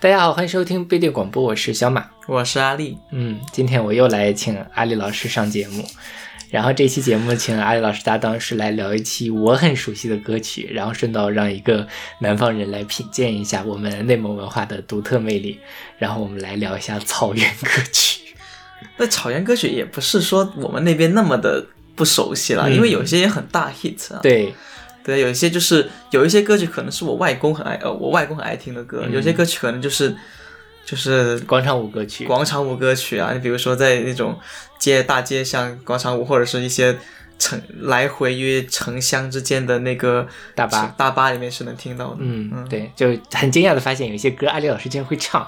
大家好，欢迎收听贝利广播，我是小马，我是阿丽。嗯，今天我又来请阿丽老师上节目，然后这期节目请阿丽老师搭档是来聊一期我很熟悉的歌曲，然后顺道让一个南方人来品鉴一下我们内蒙文化的独特魅力，然后我们来聊一下草原歌曲。那草原歌曲也不是说我们那边那么的不熟悉了，因为有些也很大 hit 啊。对。对，有一些就是有一些歌曲可能是我外公很爱，呃，我外公很爱听的歌。有些歌曲可能就是就是广场舞歌曲，广场舞歌曲啊。你比如说在那种街大街像广场舞，或者是一些城来回于城乡之间的那个大巴大巴里面是能听到的。嗯，嗯对，就很惊讶的发现有一些歌阿丽老师竟然会唱。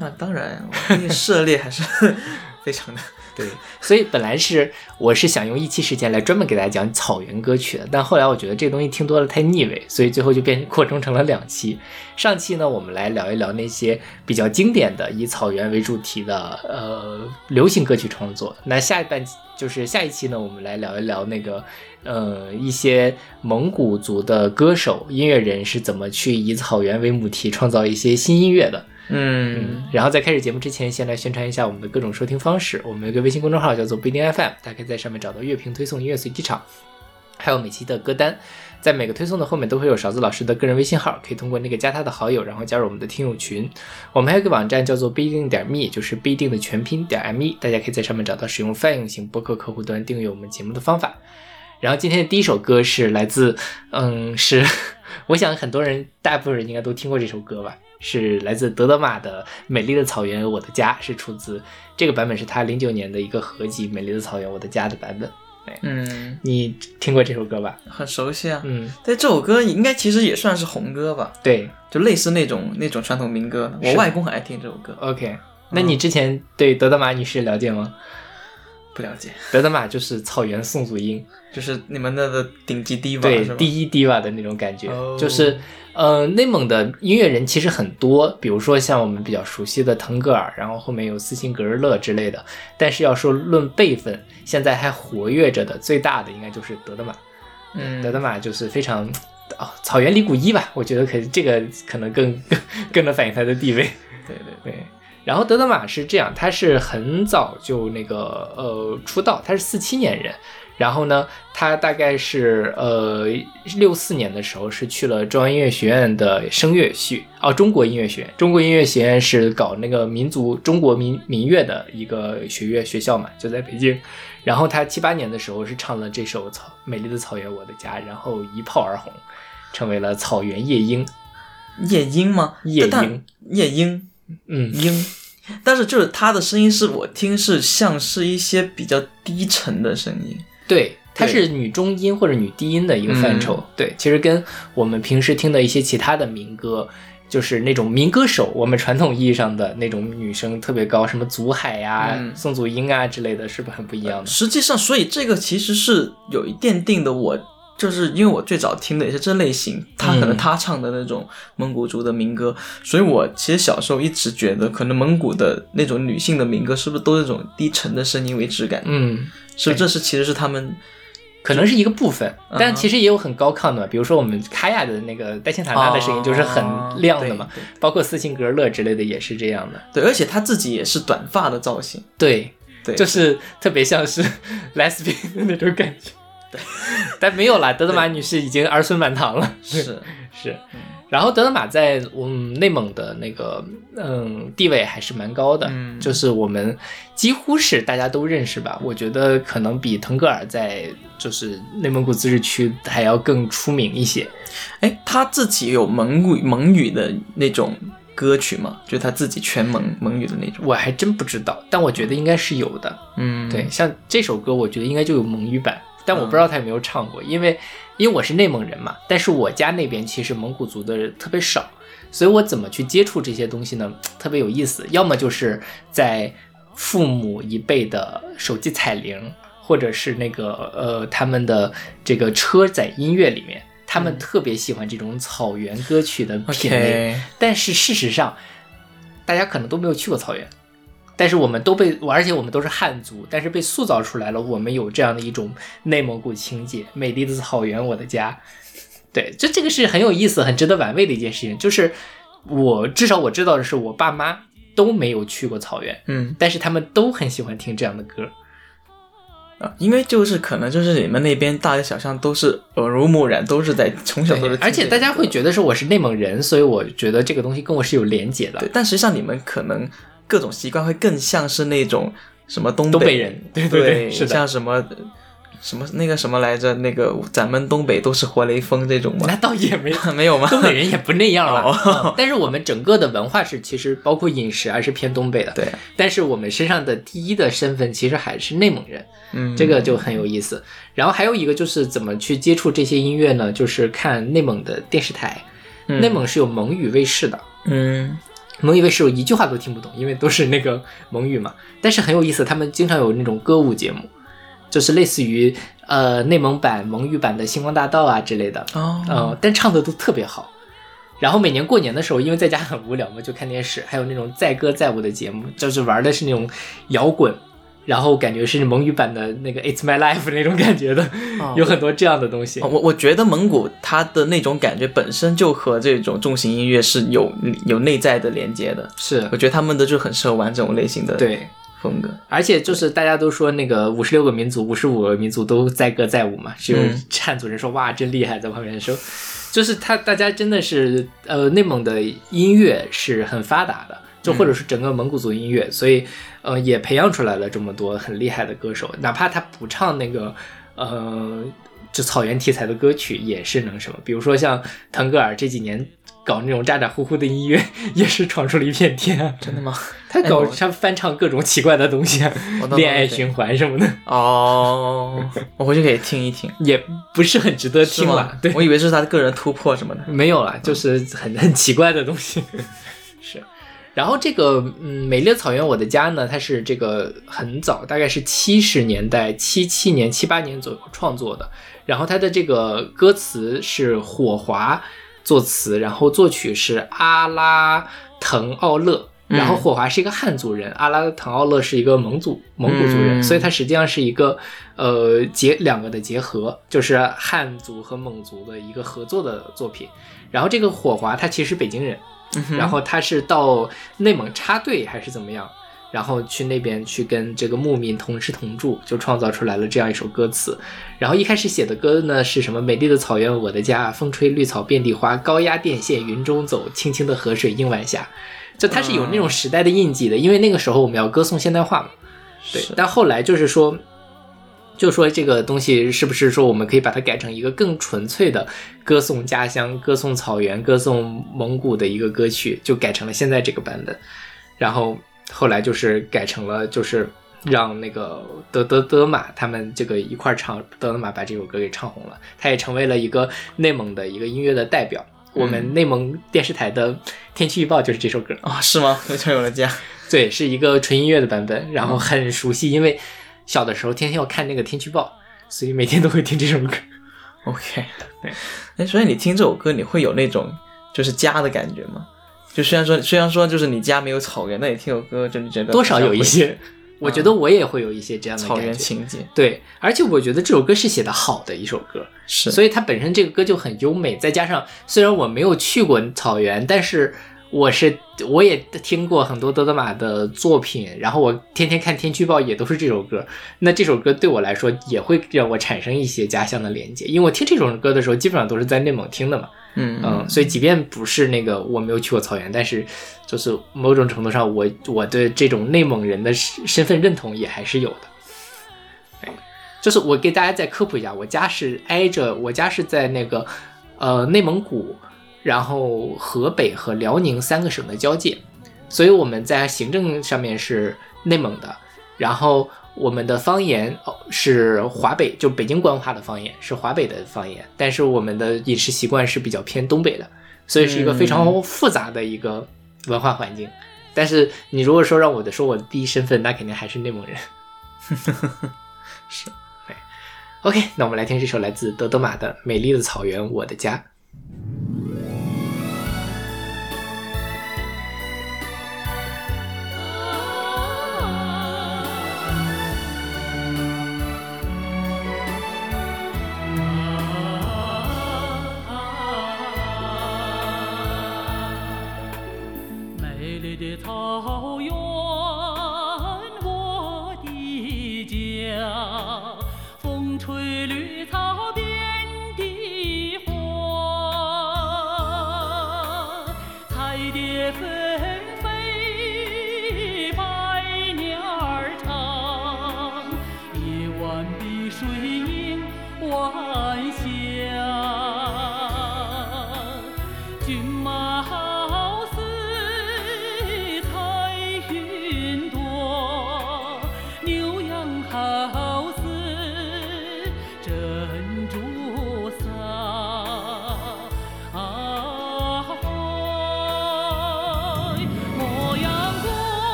那当然，涉猎还是 非常的。对，所以本来是我是想用一期时间来专门给大家讲草原歌曲的，但后来我觉得这东西听多了太腻味，所以最后就变扩充成了两期。上期呢，我们来聊一聊那些比较经典的以草原为主题的呃流行歌曲创作。那下一半就是下一期呢，我们来聊一聊那个呃一些蒙古族的歌手音乐人是怎么去以草原为母题创造一些新音乐的。嗯，然后在开始节目之前，先来宣传一下我们的各种收听方式。我们有个微信公众号叫做不一定 FM，大家可以在上面找到乐评推送、音乐随机场，还有每期的歌单。在每个推送的后面都会有勺子老师的个人微信号，可以通过那个加他的好友，然后加入我们的听友群。我们还有个网站叫做不一定点 me，就是不一定的全拼点 me，大家可以在上面找到使用泛用型播客客户端订阅我们节目的方法。然后今天的第一首歌是来自，嗯，是 我想很多人大部分人应该都听过这首歌吧。是来自德德玛的《美丽的草原我的家》，是出自这个版本，是他零九年的一个合集《美丽的草原我的家》的版本。嗯，你听过这首歌吧？很熟悉啊。嗯，但这首歌应该其实也算是红歌吧？对，就类似那种那种传统民歌。我外公很爱听这首歌。OK，那你之前对德德玛女士了解吗？不了解。德德玛就是草原宋祖英，就是你们那的顶级 diva，对，第一 diva 的那种感觉，就是。呃，内蒙的音乐人其实很多，比如说像我们比较熟悉的腾格尔，然后后面有斯琴格日乐之类的。但是要说论辈分，现在还活跃着的最大的应该就是德德玛。嗯，德德玛就是非常哦，草原李谷一吧，我觉得可这个可能更更 更能反映他的地位。对对对。然后德德玛是这样，他是很早就那个呃出道，他是四七年人。然后呢，他大概是呃六四年的时候是去了中央音乐学院的声乐系哦，中国音乐学院。中国音乐学院是搞那个民族中国民民乐的一个学院学校嘛，就在北京。然后他七八年的时候是唱了这首《草美丽的草原我的家》，然后一炮而红，成为了草原夜莺。夜莺吗？夜莺，夜莺，嗯，音。但是就是他的声音是我听是像是一些比较低沉的声音。对，它是女中音或者女低音的一个范畴。对，其实跟我们平时听的一些其他的民歌，就是那种民歌手，我们传统意义上的那种女生特别高，什么祖海呀、宋祖英啊之类的，是不是很不一样的？实际上，所以这个其实是有一奠定的。我就是因为我最早听的也是这类型，他可能他唱的那种蒙古族的民歌，所以我其实小时候一直觉得，可能蒙古的那种女性的民歌是不是都是那种低沉的声音为质感？嗯。所以，这是其实是他们，可能是一个部分，但其实也有很高亢的，比如说我们卡亚的那个戴钦塔纳的声音就是很亮的嘛，包括斯琴格勒之类的也是这样的。对，而且他自己也是短发的造型，对，对，就是特别像是 lesbian 的那种感觉。对，但没有啦，德德玛女士已经儿孙满堂了。是 是。然后德德玛在我们内蒙的那个嗯地位还是蛮高的，就是我们几乎是大家都认识吧。我觉得可能比腾格尔在就是内蒙古自治区还要更出名一些。哎，他自己有蒙古蒙语的那种歌曲吗？就他自己全蒙蒙语的那种？我还真不知道，但我觉得应该是有的。嗯，对，像这首歌，我觉得应该就有蒙语版，但我不知道他有没有唱过，因为。因为我是内蒙人嘛，但是我家那边其实蒙古族的人特别少，所以我怎么去接触这些东西呢？特别有意思，要么就是在父母一辈的手机彩铃，或者是那个呃他们的这个车载音乐里面，他们特别喜欢这种草原歌曲的品类。但是事实上，大家可能都没有去过草原。但是我们都被，而且我们都是汉族，但是被塑造出来了。我们有这样的一种内蒙古情节，美丽的草原，我的家。对，就这个是很有意思、很值得玩味的一件事情。就是我至少我知道的是，我爸妈都没有去过草原，嗯但是他们都很喜欢听这样的歌。啊，因为就是可能就是你们那边大街小巷都是耳濡目染，都是在从小都是而且大家会觉得说我是内蒙人，所以我觉得这个东西跟我是有连结的对，。但实际上你们可能各种习惯会更像是那种什么东东北人对对对像什么什么那个什么来着，那个咱们东北都是活雷锋这种吗？那倒也没有，没有吗？东北人也不那样了。哦嗯但是我们整个的文化是，其实包括饮食还是偏东北的。对，但是我们身上的第一的身份其实还是内蒙人，嗯，这个就很有意思。然后还有一个就是怎么去接触这些音乐呢？就是看内蒙的电视台，嗯内蒙是有蒙语卫视的。嗯蒙语卫视我一句话都听不懂，因为都是那个蒙语嘛。但是很有意思，他们经常有那种歌舞节目，就是类似于呃内蒙版、蒙语版的《星光大道》啊之类的，哦呃，但唱的都特别好。然后每年过年的时候，因为在家很无聊嘛，就看电视，还有那种载歌载舞的节目，就是玩的是那种摇滚，然后感觉是蒙语版的那个《It's My Life》那种感觉的，哦。有很多这样的东西。哦我我觉得蒙古它的那种感觉本身就和这种重型音乐是有有内在的连接的，是。我觉得他们的就很适合玩这种类型的对，风格。而且就是大家都说那个五十六个民族、五十五个民族都载歌载舞嘛，只有嗯汉族人说哇真厉害，在旁边说，就是他大家真的是呃内蒙的音乐是很发达的，就或者是整个蒙古族音乐，所以呃也培养出来了这么多很厉害的歌手，哪怕他不唱那个呃就草原题材的歌曲，也是能什么，比如说像腾格尔这几年。搞那种咋咋呼呼的音乐，也是闯出了一片天啊！真的吗？他搞哎他翻唱各种奇怪的东西恋爱循环什么的，哦，我回去可以听一听。也不是很值得听了。？对，我以为是他个人突破什么的。没有了，就是很 很奇怪的东西。是，然后这个嗯，美丽的草原我的家呢，它是这个很早，大概是七十年代七七年七八年左右创作的。然后它的这个歌词是火华作词，然后作曲是阿拉腾奥勒。嗯然后火华是一个汉族人，阿拉腾奥勒是一个蒙族蒙古族人，嗯所以他实际上是一个呃结两个的结合，就是汉族和蒙族的一个合作的作品。然后这个火华他其实是北京人，然后他是到内蒙插队还是怎么样，然后去那边去跟这个牧民同吃同住，就创造出来了这样一首歌词。然后一开始写的歌呢是什么？美丽的草原我的家，风吹绿草遍地花，高压电线云中走，清清的河水映晚霞。就它是有那种时代的印记的，因为那个时候我们要歌颂现代化嘛。对，但后来就是说，就说这个东西是不是说我们可以把它改成一个更纯粹的歌颂家乡、歌颂草原、歌颂蒙古的一个歌曲，就改成了现在这个版本。然后后来就是改成了就是让那个德德德玛他们这个一块儿唱，德德玛把这首歌给唱红了，他也成为了一个内蒙的一个音乐的代表。我们内蒙电视台的天气预报就是这首歌，啊、是吗？非常有了家。对，是一个纯音乐的版本，然后很熟悉，因为小的时候天天要看那个天气预报，所以每天都会听这首歌。OK，对，哎，所以你听这首歌，你会有那种就是家的感觉吗？就虽然说虽然说就是你家没有草原，那你听首歌就你觉得多少有一些，我觉得我也会有一些这样的草原。情节，对，而且我觉得这首歌是写的好的一首歌，是。所以它本身这个歌就很优美，再加上虽然我没有去过草原，但是我是我也听过很多德德玛的作品，然后我天天看天气预报也都是这首歌，那这首歌对我来说也会让我产生一些家乡的连接，因为我听这首歌的时候基本上都是在内蒙听的嘛，嗯嗯，所以即便不是那个我没有去过草原，但是就是某种程度上我我对这种内蒙人的身身份认同也还是有的。就是我给大家再科普一下，我家是挨着，我家是在那个呃内蒙古，然后河北和辽宁三个省的交界，所以我们在行政上面是内蒙的，然后我们的方言哦是华北，就北京官话的方言是华北的方言，但是我们的饮食习惯是比较偏东北的，所以是一个非常复杂的一个文化环境。但是你如果说让我的说我的第一身份，那肯定还是内蒙人。是，对。OK，那我们来听这首来自德德玛的《美丽的草原，我的家》。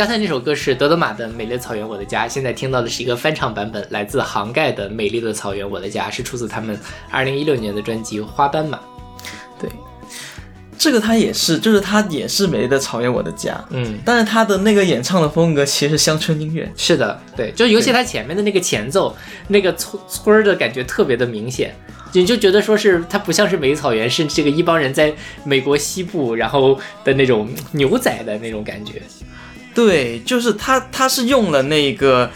刚才那首歌是德德玛的《美丽的草原我的家》，现在听到的是一个翻唱版本，来自杭盖的《美丽的草原我的家》，是出自他们二零一六年的专辑《花斑马》。对，这个他也是，就是他也是美丽的草原我的家，嗯，但是他的那个演唱的风格其实是乡村音乐。是的，对，就尤其他前面的那个前奏，那个村村儿的感觉特别的明显，你就觉得说是它不像是美丽草原，是这个一帮人在美国西部，然后的那种牛仔的那种感觉。对，就是他，他是用了那个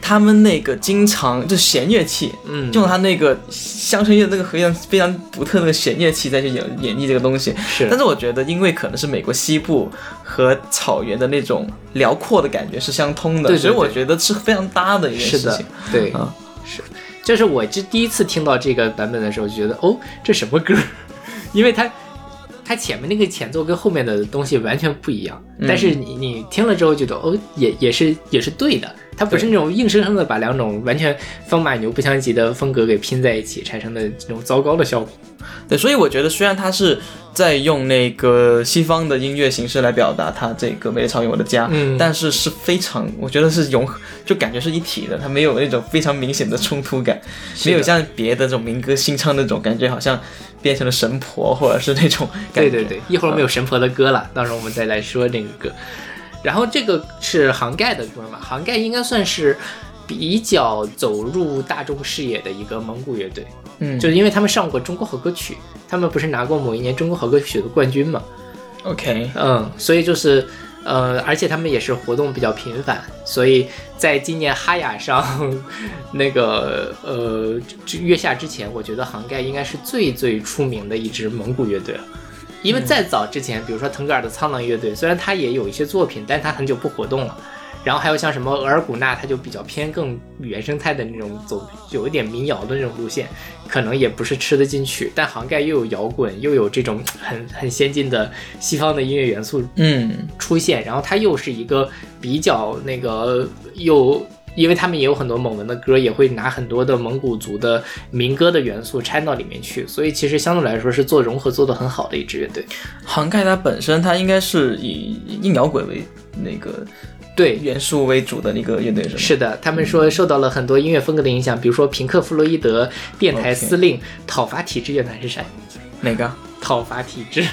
他们那个经常就弦乐器，嗯，用他那个乡村乐那个非常非常独特的那个弦乐器再去演演绎这个东西。是但是我觉得，因为可能是美国西部和草原的那种辽阔的感觉是相通的，对对所以我觉得是非常搭的一件是的事情。，对，啊是，这是我这第一次听到这个版本的时候，就觉得哦，这什么歌？因为它它前面那个前奏跟后面的东西完全不一样，嗯但是你你听了之后觉得哦，也也是也是对的，它不是那种硬生生的把两种完全风马牛不相及的风格给拼在一起产生的这种糟糕的效果。对，所以我觉得虽然它是在用那个西方的音乐形式来表达它这个《美丽草原我的家》，嗯但是是非常，我觉得是融合，就感觉是一体的，它没有那种非常明显的冲突感，没有像别的这种民歌新唱那种感觉，好像变成了神婆或者是那种感觉。对对对，一会儿我们有神婆的歌了，到时候我们再来说那个。然后这个是杭盖的歌嘛，杭盖应该算是比较走入大众视野的一个蒙古乐队，嗯，就是因为他们上过中国好歌曲，他们不是拿过某一年中国好歌曲的冠军嘛，OK，嗯，所以就是呃，而且他们也是活动比较频繁，所以在今年哈雅上那个呃这月下之前，我觉得杭盖应该是最最出名的一支蒙古乐队了。因为再早之前，比如说腾格尔的苍狼乐队，虽然他也有一些作品，但是他很久不活动了。然后还有像什么额尔古纳，他就比较偏更原生态的那种走，有一点民谣的那种路线，可能也不是吃得进去。但杭盖又有摇滚，又有这种很 很先进的西方的音乐元素嗯出现，然后它又是一个比较那个又。因为他们也有很多蒙文的歌，也会拿很多的蒙古族的民歌的元素掺到里面去，所以其实相对来说是做融合做得很好的一支乐队。杭盖它本身它应该是以硬摇滚为那个对，元素为主的那个乐队，是吗？是的，他们说受到了很多音乐风格的影响，比如说平克·弗洛伊德、电台司令、讨伐体制乐团是谁？哪个？讨伐体制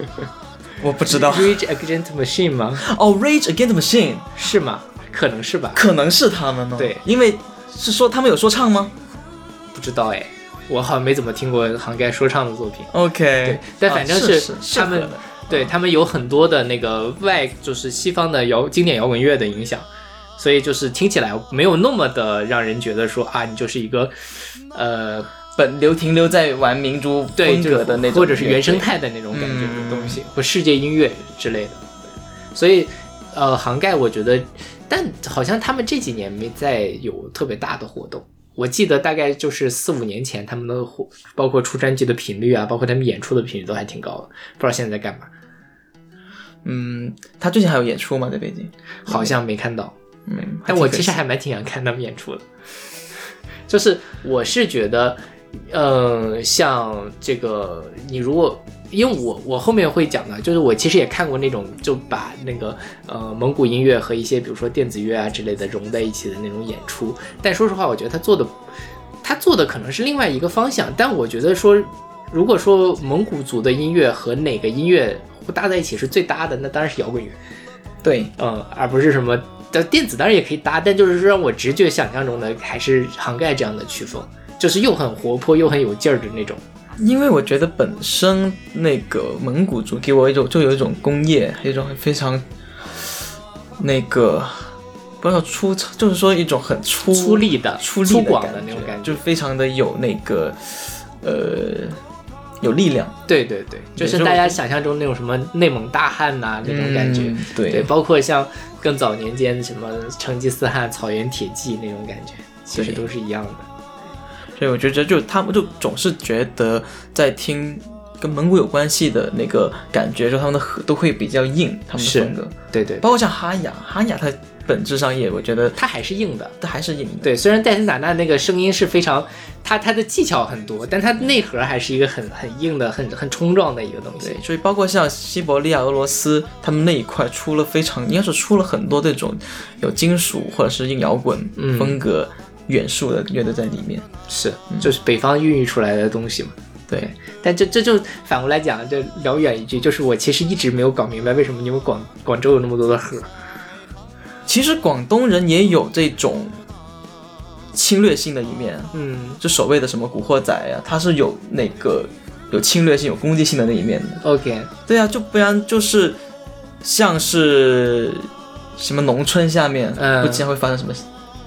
我不知道。，Rage Against Machine 吗？哦，Rage Against Machine，是吗？可能是吧，可能是他们呢。对因为是说他们有说唱吗不知道哎，我好像没怎么听过杭盖说唱的作品。？OK，对，但反正啊是是他们对他们有很多的那个外，就是西方的摇经典摇滚乐的影响，所以就是听起来没有那么的让人觉得说啊，你就是一个呃本留停留在玩民族对风格的那种，或者是原生。态的那种感觉的东西，或世界音乐之类的。所以呃，杭盖我觉得，但好像他们这几年没再有特别大的活动。我记得大概就是四五年前，他们的活，包括出专辑的频率啊，包括他们演出的频率都还挺高的。不知道现在在干嘛，嗯，他最近还有演出吗？在北京？好像没看到。嗯，但我其实还蛮挺想看他们演出的，就是我是觉得，呃，像这个你如果因为我我后面会讲的，就是我其实也看过那种就把那个呃蒙古音乐和一些比如说电子乐啊之类的融在一起的那种演出，但说实话，我觉得他做的他做的可能是另外一个方向，但我觉得说如果说蒙古族的音乐和哪个音乐搭在一起是最搭的，那当然是摇滚乐。对，嗯，而不是什么的电子，当然也可以搭，但就是说让我直觉想象中的还是杭盖这样的曲风，就是又很活泼又很有劲儿的那种。因为我觉得本身那个蒙古族给我一种就有一种工业，有一种非常那个不知道粗糙，就是说一种很粗粗粝的粗粝粗犷的那种感觉就非常的有那个呃有力量对对对，就是大家想象中那种什么内蒙大汉呐、那种感觉。嗯对对，包括像更早年间什么成吉思汗、草原铁骑那种感觉，其实都是一样的。所以我觉得就他们就总是觉得在听跟蒙古有关系的那个感觉，就他们的和都会比较硬，他们的风格，对对，包括像哈雅，哈雅它本质上也我觉得它还是硬的。它还是硬的。对，虽然戴森塔纳那个声音是非常，它它的技巧很多，但它内核还是一个很很硬的、很很冲撞的一个东西对，。所以包括像西伯利亚、俄罗斯，他们那一块出了非常，应该是出了很多这种有金属或者是硬摇滚嗯风格元素的乐队在里面。是，就是北方孕育出来的东西嘛。对，但这这就反过来讲，这聊远一句，就是我其实一直没有搞明白为什么你们广广州有那么多的河。其实广东人也有这种侵略性的一面，嗯，就所谓的什么古惑仔啊，他是有那个有侵略性、有攻击性的那一面的。OK，对啊，就不然就是像是什么农村下面，嗯不经常会发生什么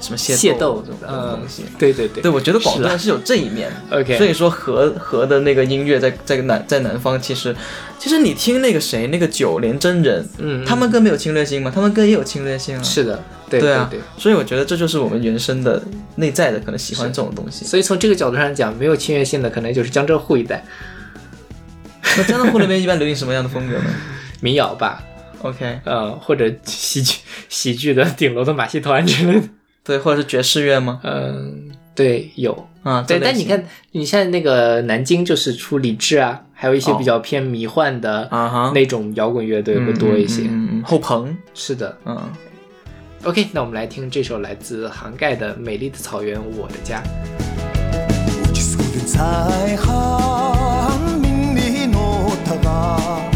什么械械斗这种嗯东西。对对对对，我觉得广东是有这一面的。OK 所以说和和的那个音乐在在南在南方，其实其实你听那个谁那个九连真人，嗯，他们歌没有侵略性吗？他们歌也有侵略性啊。是的，对对啊对。所以我觉得这就是我们原生的内在的可能喜欢这种东西。所以从这个角度上讲，没有侵略性的可能就是江浙沪一带 那江浙沪那边一般流行什么样的风格呢 民谣吧，？OK，呃，或者喜剧喜剧的顶楼的马戏团之类的。对，或者是爵士乐吗？嗯，对，有。啊，对，但你看，你像那个南京就是出李志啊，还有一些哦比较偏迷幻的啊哈那种摇滚乐队会多一些。嗯后朋，是的嗯。，OK，那我们来听这首来自杭盖的《美丽的草原我的家》。우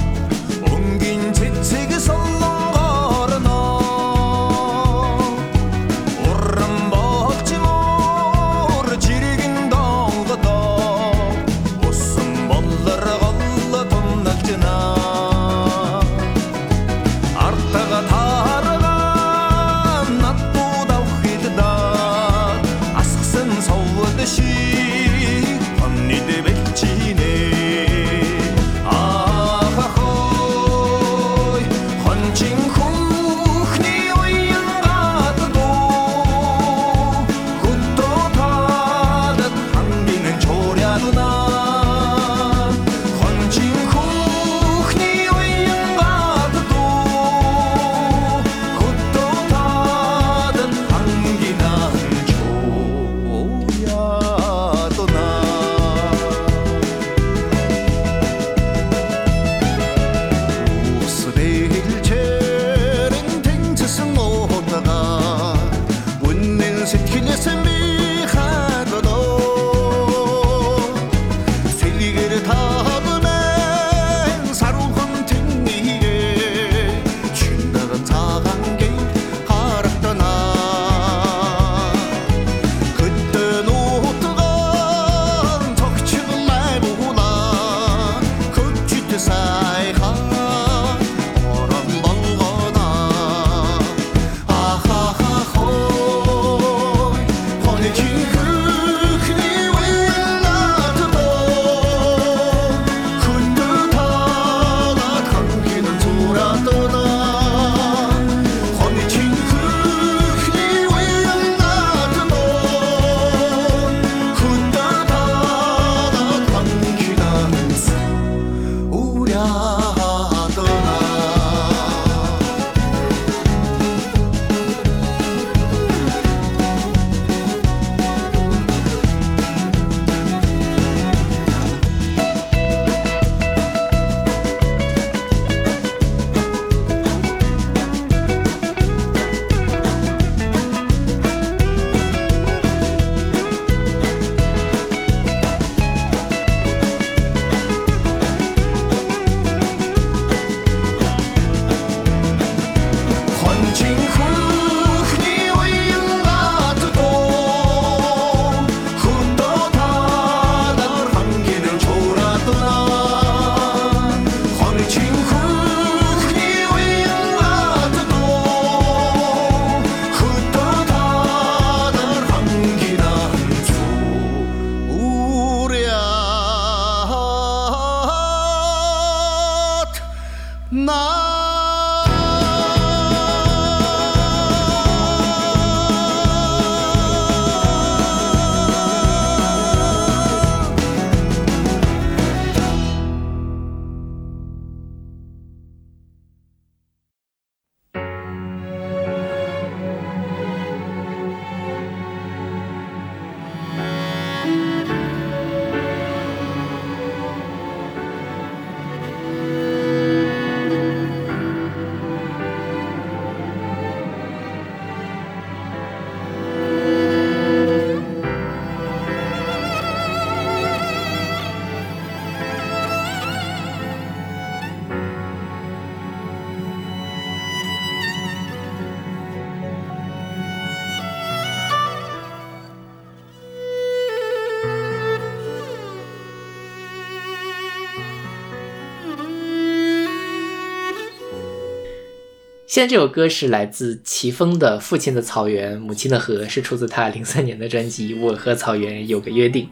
现在这首歌是来自齐峰的《父亲的草原，母亲的河》，是出自他零三年的专辑《我和草原有个约定》。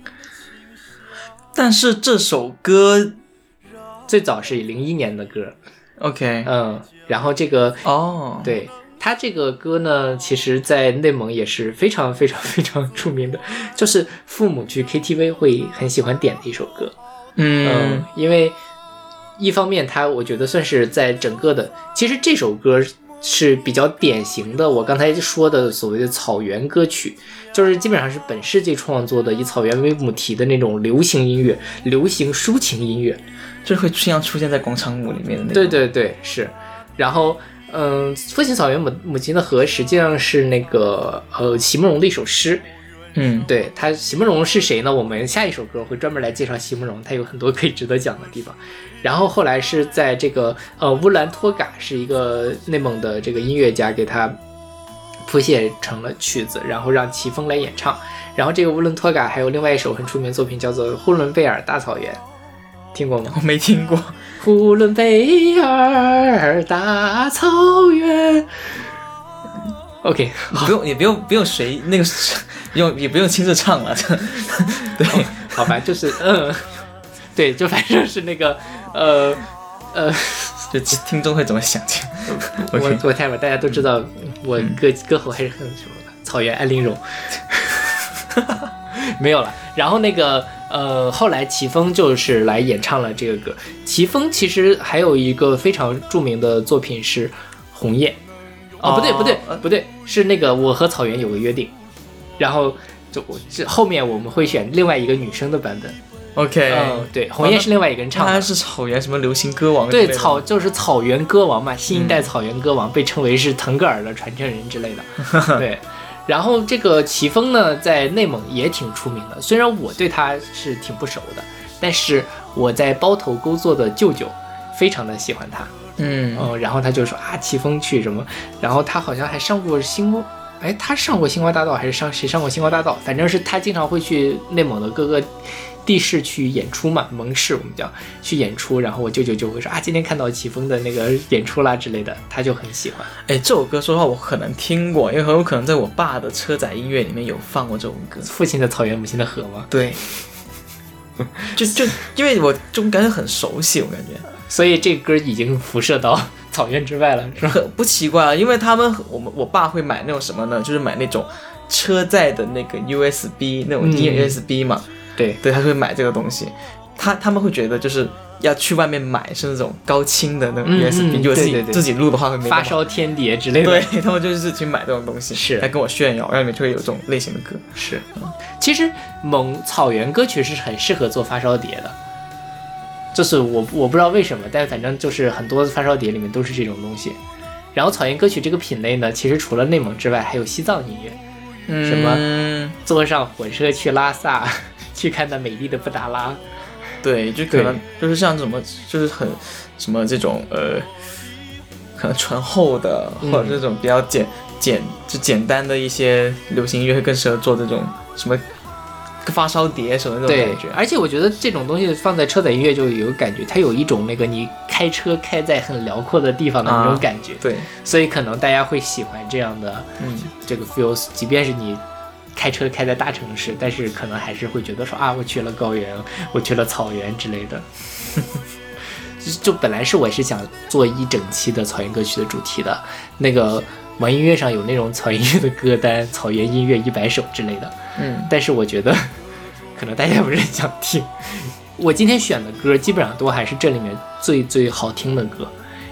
但是这首歌最早是零一年的歌，，OK，嗯，然后这个哦，，对他这个歌呢，其实在内蒙也是非常非常非常出名的，就是父母去 KTV 会很喜欢点的一首歌。嗯嗯，因为一方面它我觉得算是在整个的，其实这首歌是比较典型的，我刚才说的所谓的草原歌曲，就是基本上是本世纪创作的以草原为母题的那种流行音乐、流行抒情音乐。就是会经常出现在广场舞里面的那种。对对对，是。然后，嗯，父亲草原母母亲的河实际上是那个呃席慕容的一首诗。嗯，对他，席慕容是谁呢？我们下一首歌会专门来介绍席慕容，他有很多可以值得讲的地方。然后后来是在这个呃乌兰托嘎是一个内蒙的这个音乐家给他谱写成了曲子，然后让齐峰来演唱。然后这个乌兰托嘎还有另外一首很出名的作品叫做《呼伦贝尔大草原》，听过吗？我没听过。呼伦贝尔大草原。OK，不用，也不用，不用谁那个，不用也不用亲自唱了。对，好吧，就是嗯，对，就反正是那个呃呃，就听众会怎么想？我我待会儿大家都知道，我歌歌喉还是很什么的，草原安陵容。没有了，然后那个呃，后来齐峰就是来演唱了这个歌。齐峰其实还有一个非常著名的作品是《鸿雁》，哦，不对不对呃不对，是那个我和草原有个约定，然后就我这后面我们会选另外一个女生的版本。OK，嗯，对，红叶是另外一个人唱的。他是草原什么流行歌王对？草就是草原歌王嘛，新一代草原歌王被称为是腾格尔的传承人之类的。对，然后这个齐峰呢，在内蒙也挺出名的，虽然我对他是挺不熟的，但是我在包头沟做的舅舅非常的喜欢他。嗯，嗯，然后他就说啊，齐峰去什么，然后他好像还上过星光，哎，他上过星光大道还是上谁上过星光大道？反正是他经常会去内蒙的各个地市去演出嘛，蒙市我们叫去演出，然后我舅舅就会说啊，今天看到齐峰的那个演出啦之类的，他就很喜欢。哎，这首歌说实话我可能听过，因为很有可能在我爸的车载音乐里面有放过这首歌。父亲的草原，母亲的河吗，对，就就因为我就感觉很熟悉，我感觉所以这歌已经辐射到草原之外了，是吧？很 不奇怪啊，因为他们我们我爸会买那种什么呢？就是买那种车载的那个 USB 那种音乐嗯 USB 嘛，对，对，他会买这个东西。他他们会觉得就是要去外面买是那种高清的那种嗯 USB，、嗯如果自己录的话会没发。烧天碟之类的，对他们就是去买这种东西，是来跟我炫耀，然后里面就会有这种类型的歌。是，其实蒙草原歌曲是很适合做发烧碟的，就是我我不知道为什么，但反正就是很多发烧碟里面都是这种东西。然后草原歌曲这个品类呢，其实除了内蒙之外，还有西藏音乐，嗯，什么坐上火车去拉萨，去看那美丽的布达拉。对，就可能就是像什么，就是很什么这种呃，可能醇厚的，嗯或者这种比较简简就简单的一些流行音乐，会更适合做这种什么发烧碟什么那种感觉。，而且我觉得这种东西放在车载音乐就有感觉，它有一种那个你开车开在很辽阔的地方的那种啊感觉，对，所以可能大家会喜欢这样的嗯，这个 feels，即便是你开车开在大城市，但是可能还是会觉得说啊，我去了高原，我去了草原之类的。就本来是我是想做一整期的草原歌曲的主题的，那个网易音乐上有那种草原音乐的歌单，草原音乐一百首之类的，嗯但是我觉得 可能大家不是很想听。我今天选的歌基本上都还是这里面最最好听的歌，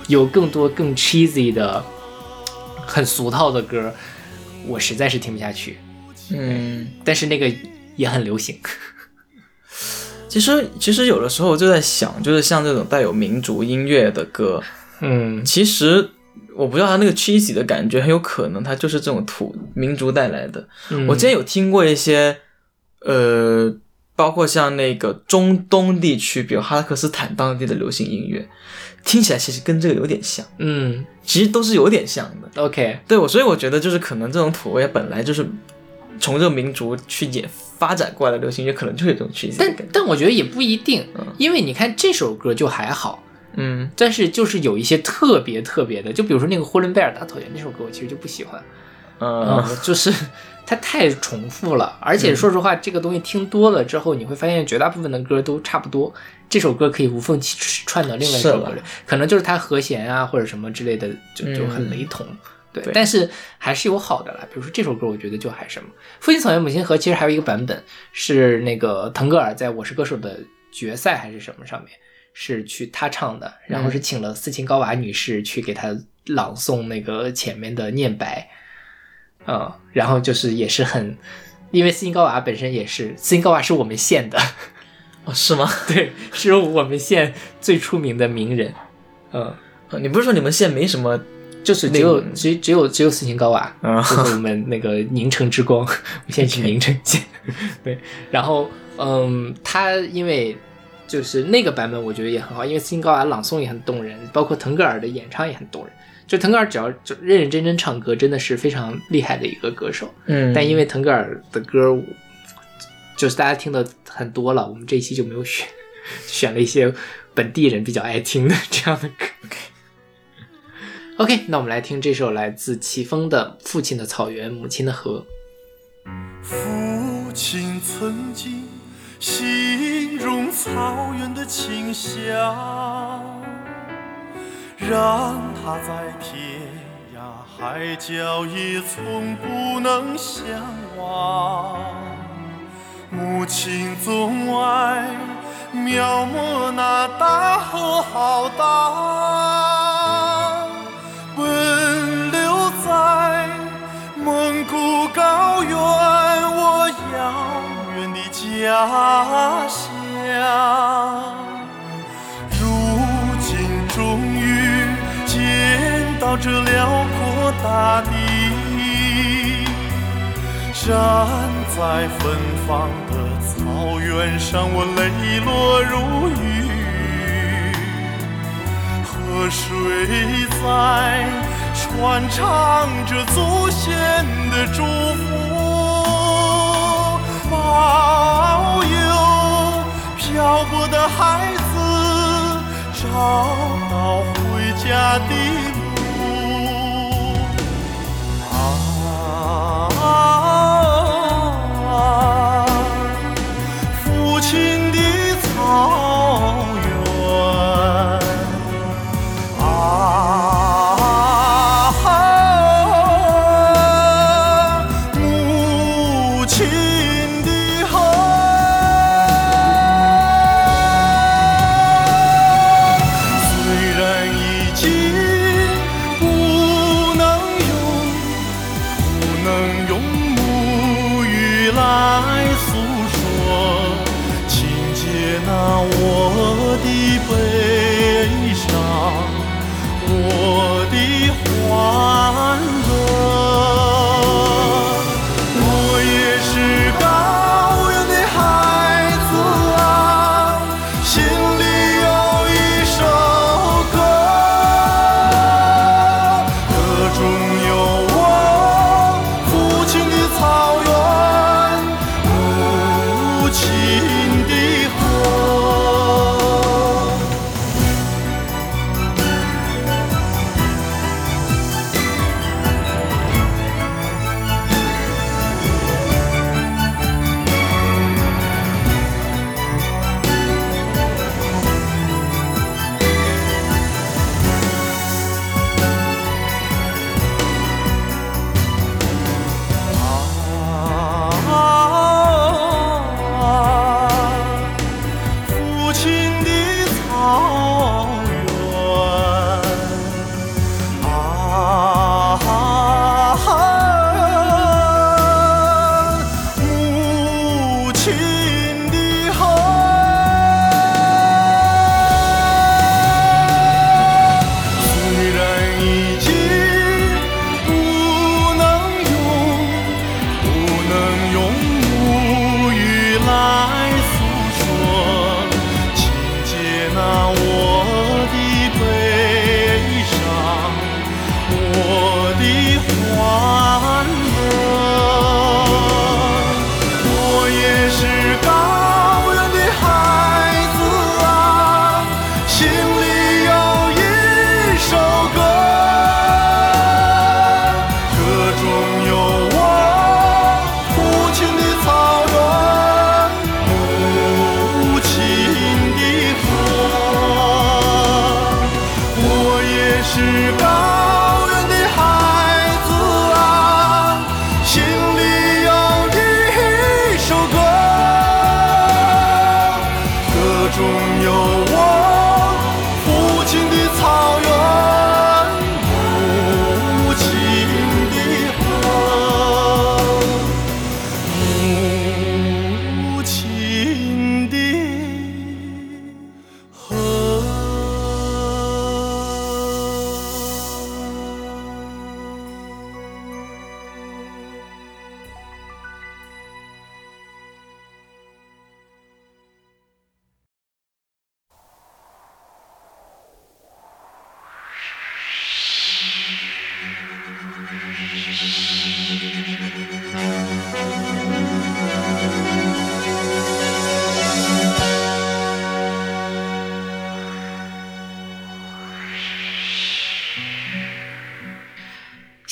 有更多更 cheesy 的、很俗套的歌，我实在是听不下去。嗯，但是那个也很流行。其实其实有的时候我就在想，就是像这种带有民族音乐的歌，嗯其实我不知道他那个 cheesy 的感觉，很有可能他就是这种土民族带来的。嗯我之前有听过一些，呃，包括像那个中东地区，比如哈萨克斯坦当地的流行音乐，听起来其实跟这个有点像，嗯其实都是有点像的。，OK，对我，所以我觉得就是可能这种土味本来就是从这个民族去演发展过来的流行乐，可能就有这种 cheesy 的但。但我觉得也不一定，因为你看这首歌就还好，嗯但是就是有一些特别特别的，就比如说那个呼伦贝尔大草原那首歌，我其实就不喜欢。嗯嗯，就是 它太重复了，而且说实话，这个东西听多了之后，你会发现绝大部分的歌都差不多。这首歌可以无缝其串到另外一首歌里，可能就是它和弦啊或者什么之类的，就就很嗯雷同。对，对但是还是有好的啦，比如说这首歌，我觉得就还什么《父亲草原母亲河》，其实还有一个版本是那个腾格尔在《我是歌手》的决赛还是什么上面是去他唱的，然后是请了斯琴高娃女士去给他朗诵那个前面的念白。嗯，然后就是也是很，因为斯琴高娃本身也是，斯琴高娃是我们县的，哦，是吗？对，是我们县最出名的名人，嗯，你不是说你们县没什么？就是只有只只有只有斯琴高娃，啊就是我 们那个宁城之光，我们现在是宁城县，对，然后嗯，他因为。就是那个版本，我觉得也很好，因为斯琴高娃朗诵也很动人，包括腾格尔的演唱也很动人。就腾格尔只要就认认真真唱歌，真的是非常厉害的一个歌手。嗯但因为腾格尔的歌，就是大家听的很多了，我们这一期就没有选，选了一些本地人比较爱听的这样的歌。OK，那我们来听这首来自齐峰的《父亲的草原，母亲的河》。父亲曾经形容草原的清香，让它在天涯海角也从不能相忘。母亲总爱描摹那大河浩荡，奔流在蒙古高原，我要的家乡。如今终于见到这辽阔大地，站在芬芳的草原上，我泪落如雨。河水在传唱着祖先的祝福，保佑漂泊的孩子找到回家的路。啊，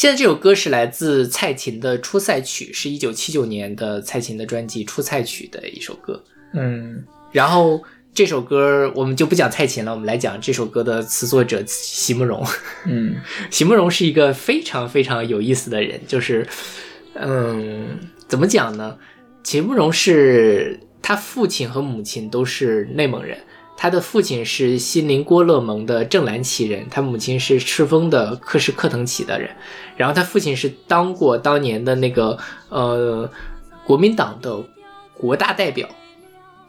现在这首歌是来自蔡琴的《出塞曲》，是一九七九年的蔡琴的专辑《出塞曲》的一首歌。嗯然后这首歌我们就不讲蔡琴了，我们来讲这首歌的词作者席慕容。嗯 席慕容是一个非常非常有意思的人，就是，嗯，怎么讲呢？席慕容是他父亲和母亲都是内蒙人，他的父亲是锡林郭勒盟的正蓝旗人，他母亲是赤峰的克什克腾旗的人，然后他父亲是当过当年的那个呃国民党的国大代表，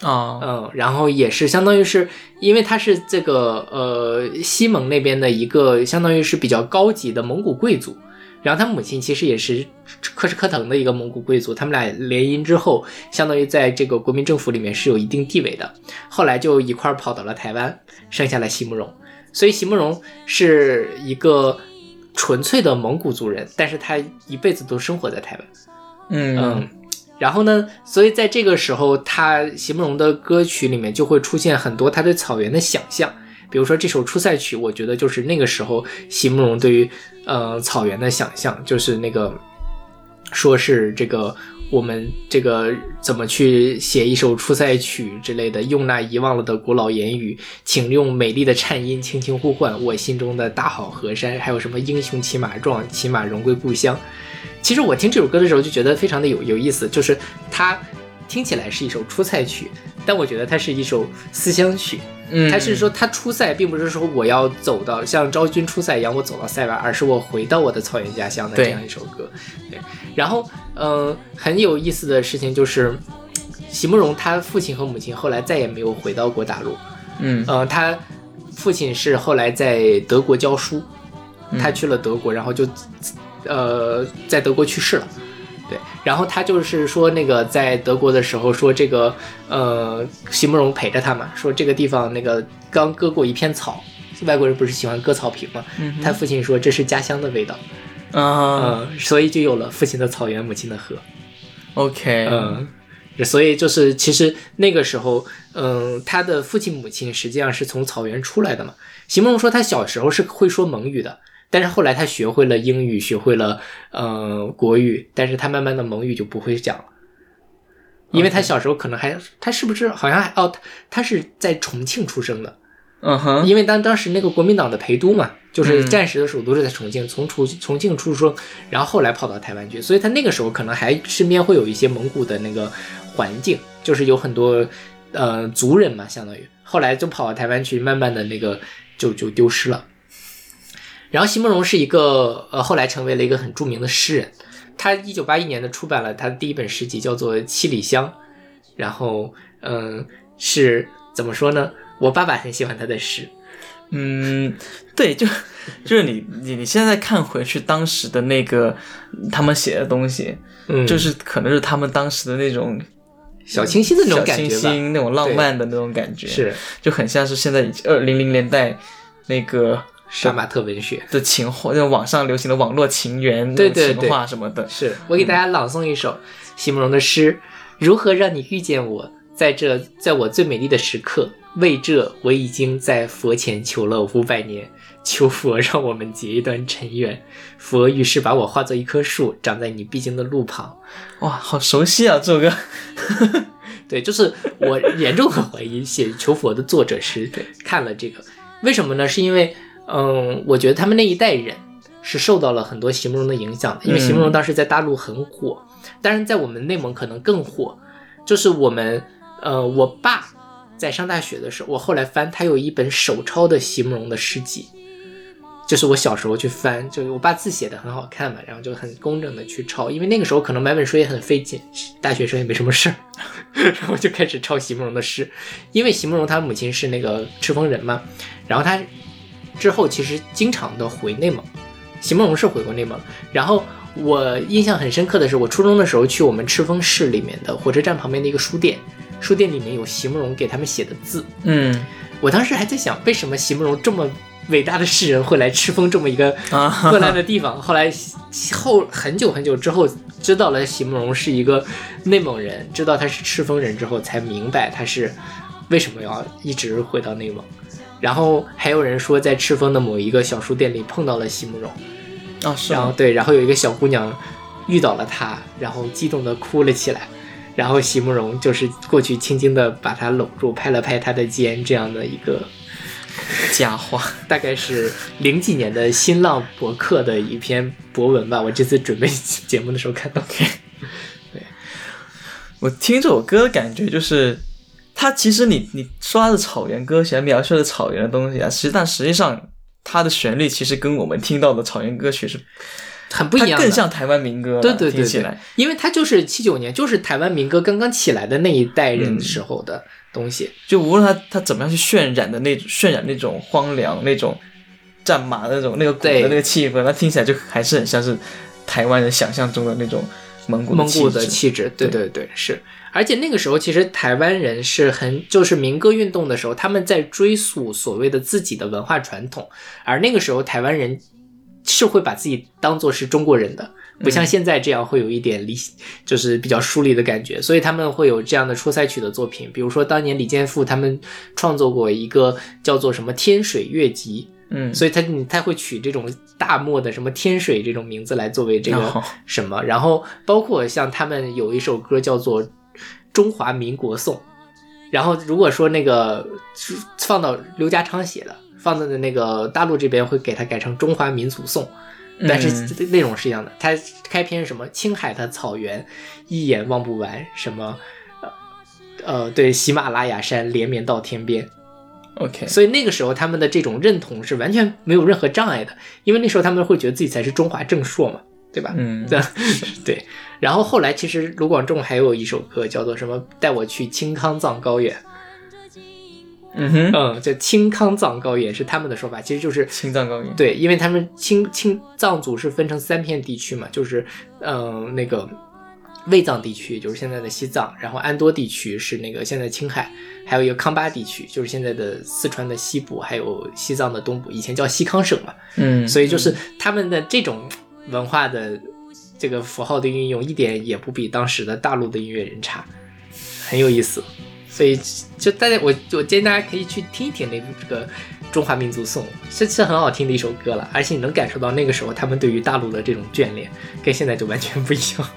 啊嗯，然后也是相当于是，因为他是这个呃西蒙那边的一个相当于是比较高级的蒙古贵族，然后他母亲其实也是克什克腾的一个蒙古贵族，他们俩联姻之后，相当于在这个国民政府里面是有一定地位的，后来就一块儿跑到了台湾，生下了席慕容，所以席慕容是一个纯粹的蒙古族人，但是他一辈子都生活在台湾。嗯。嗯，然后呢，所以在这个时候，他席慕容的歌曲里面就会出现很多他对草原的想象，比如说这首《出塞曲》，我觉得就是那个时候席慕容对于呃草原的想象，就是那个说是这个我们这个怎么去写一首出塞曲之类的，用那遗忘了的古老言语，请用美丽的颤音轻轻呼唤我心中的大好河山，还有什么英雄骑马壮，骑马荣归故乡。其实我听这首歌的时候就觉得非常的有有意思，就是它听起来是一首出塞曲，但我觉得它是一首思乡曲。嗯，它是说它出塞，并不是说我要走到像昭君出塞一样，我走到塞外，而是我回到我的草原家乡的这样一首歌。对，然后嗯、呃很有意思的事情就是，席慕容他父亲和母亲后来再也没有回到过大陆。嗯呃，他父亲是后来在德国教书，嗯他去了德国，然后就呃在德国去世了。对，然后他就是说那个在德国的时候说这个呃席慕容陪着他嘛，说这个地方那个刚割过一片草，外国人不是喜欢割草坪吗？嗯他父亲说这是家乡的味道，啊嗯、所以就有了父亲的草原，母亲的河。，OK，嗯，所以就是其实那个时候，嗯，他的父亲母亲实际上是从草原出来的嘛。席慕容说他小时候是会说蒙语的，但是后来他学会了英语，学会了呃国语，但是他慢慢的蒙语就不会讲了。因为他小时候可能还，他是不是好像还哦，他他是在重庆出生的，嗯哼，因为当当时那个国民党的陪都嘛，就是嗯。战时的首都是在重庆，从重重庆出生，然后后来跑到台湾去，所以他那个时候可能还身边会有一些蒙古的那个环境，就是有很多呃族人嘛，相当于。后来就跑到台湾去，慢慢的那个就就丢失了。然后席慕容是一个呃后来成为了一个很著名的诗人，他一九八一年的出版了他的第一本诗集，叫做《七里香》，然后嗯、是怎么说呢？我爸爸很喜欢他的诗，嗯，对，就就是你你你现在看回去当时的那个他们写的东西，嗯，就是可能是他们当时的那种小清新的那种感觉那种浪漫的那种感觉，是。就很像是现在二零零年代那个杀马特文学。的情话，那种网上流行的网络情缘、对对情话什么的。是我给大家朗诵一首席慕容的诗：如何让你遇见我，在这在我最美丽的时刻？为这，我已经在佛前求了五百年，求佛让我们结一段尘缘。佛于是把我化作一棵树，长在你必经的路旁。哇，好熟悉啊，这首歌。对，就是我严重的怀疑写求佛的作者是 看了这个，为什么呢？是因为，嗯，我觉得他们那一代人是受到了很多席慕容的影响的，因为席慕容当时在大陆很火，当然在我们内蒙可能更火。就是我们，呃，我爸在上大学的时候，我后来翻他有一本手抄的席慕容的诗集，就是我小时候去翻，就是我爸字写的很好看嘛，然后就很工整的去抄，因为那个时候可能买本书也很费劲，大学生也没什么事儿，然后就开始抄席慕容的诗，因为席慕容他母亲是那个赤峰人嘛，然后他之后其实经常的回内蒙，席慕容是回过内蒙，然后我印象很深刻的是，我初中的时候去我们赤峰市里面的火车站旁边的一个书店，书店里面有席慕容给他们写的字，嗯。我当时还在想，为什么席慕容这么伟大的诗人会来赤峰这么一个啊。破烂的地方？后来后很久很久之后，知道了席慕容是一个内蒙人，知道他是赤峰人之后，才明白他是为什么要一直回到内蒙。然后还有人说，在赤峰的某一个小书店里碰到了席慕容，啊是吗？然后对，然后有一个小姑娘遇到了他，然后激动的哭了起来，然后席慕容就是过去轻轻的把她搂住，拍了拍她的肩，这样的一个 假话。大概是零几年的新浪博客的一篇博文吧。我这次准备节目的时候看到，对我听这首歌感觉就是，它其实你你说它是草原歌曲，描述的草原的东西啊，实但实际上它的旋律其实跟我们听到的草原歌曲是很不一样更像台湾民歌。对对对对听起来，因为它就是七九年，就是台湾民歌刚刚起来的那一代人时候的东西。就无论他他怎么样去渲染的那种渲染那种荒凉那种战马的那种那个鼓的那个气氛，那听起来就还是很像是台湾人想象中的那种蒙古蒙古的气质，对对对，是。而且那个时候，其实台湾人是很，就是民歌运动的时候，他们在追溯所谓的自己的文化传统，而那个时候台湾人是会把自己当做是中国人的，不像现在这样会有一点离，就是比较疏离的感觉，所以他们会有这样的出塞曲的作品，比如说当年李健富他们创作过一个叫做什么《天水乐集》，嗯，所以他他会取这种大漠的什么天水这种名字来作为这个哦。什么，然后包括像他们有一首歌叫做《中华民国颂》，然后如果说那个放到刘家昌写的，放在的那个大陆这边会给它改成《中华民族颂》。但是嗯内容是一样的，它开篇什么青海的草原一眼望不完，什么呃呃对喜马拉雅山连绵到天边，OK，所以那个时候他们的这种认同是完全没有任何障碍的，因为那时候他们会觉得自己才是中华正朔嘛，对吧？嗯对 对。然后后来其实卢广仲还有一首歌叫做什么“带我去青康藏高原嗯”，哼，嗯，这青康藏高原是他们的说法，其实就是青藏高原，对，因为他们青青藏族是分成三片地区嘛，就是嗯、呃那个卫藏地区，就是现在的西藏，然后安多地区是那个现在青海，还有一个康巴地区，就是现在的四川的西部，还有西藏的东部，以前叫西康省嘛，嗯，所以就是他们的这种文化的这个符号的运用，一点也不比当时的大陆的音乐人差，很有意思。所以就大家，我我建议大家可以去听一听那这个《中华民族颂》，是是很好听的一首歌了，而且你能感受到那个时候他们对于大陆的这种眷恋，跟现在就完全不一样。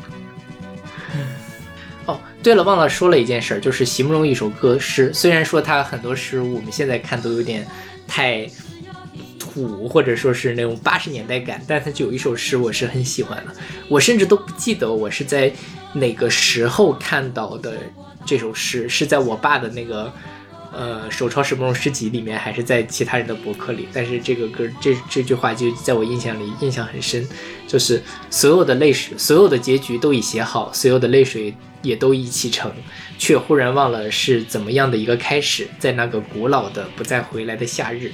哦，对了，忘了说了一件事儿，就是席慕容一首歌诗，虽然说他很多诗我们现在看都有点太土，或者说是那种八十年代感，但他就有一首诗我是很喜欢的，我甚至都不记得我是在哪个时候看到的这首诗，是在我爸的那个呃手抄石慕容诗集里面，还是在其他人的博客里？但是这个歌这这句话就在我印象里印象很深，就是所有的泪水，所有的结局都已写好，所有的泪水也都已启程，却忽然忘了是怎么样的一个开始，在那个古老的不再回来的夏日。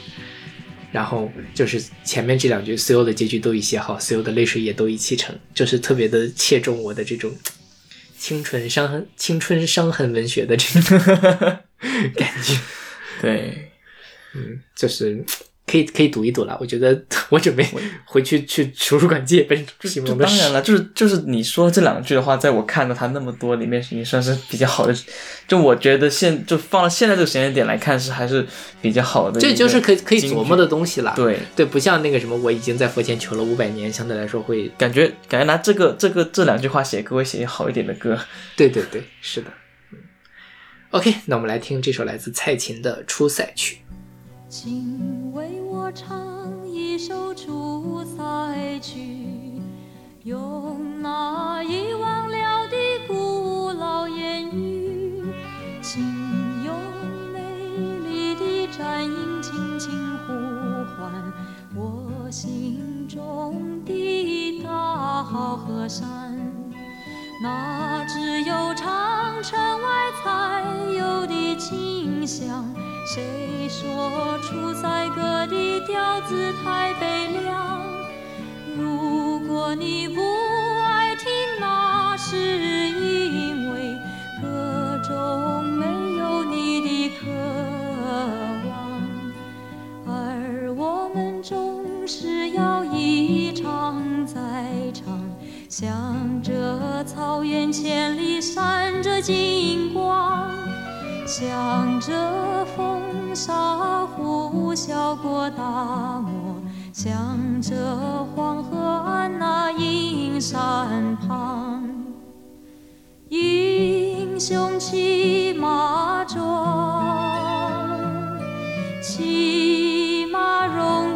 然后就是前面这两句，所有的结局都已写好，所有的泪水也都已启程，就是特别的切中我的这种青春伤痕、青春伤痕文学的这种 感觉。对，嗯，就是可以可以读一读了。我觉得我准备 回去去图书馆借一本席慕容的。当然了，就是就是你说这两句的话，在我看到他那么多里面，已经算是比较好的。就我觉得现就放到现在这个时间点来看，是还是比较好的。这就是可以可以琢磨的东西了。对，对，不像那个什么，我已经在佛前求了五百年，相对来说会，感觉感觉拿这个这个这两句话写歌会写好一点的歌。对对对，是的。嗯 OK，那我们来听这首来自蔡琴的《出塞曲》。唱一首出塞曲，用那遗忘了的古老言语，请用美丽的战音轻轻呼唤我心中的大好河山。那只有长城外才有的清香。谁说出塞歌的调子太悲凉？如果你不爱听，那是因为歌中没有你的渴望。而我们总是要一唱再唱，向着草原千里闪着金光，向着风沙呼啸过大漠，向着黄河岸那阴山旁。英雄骑马壮，骑马荣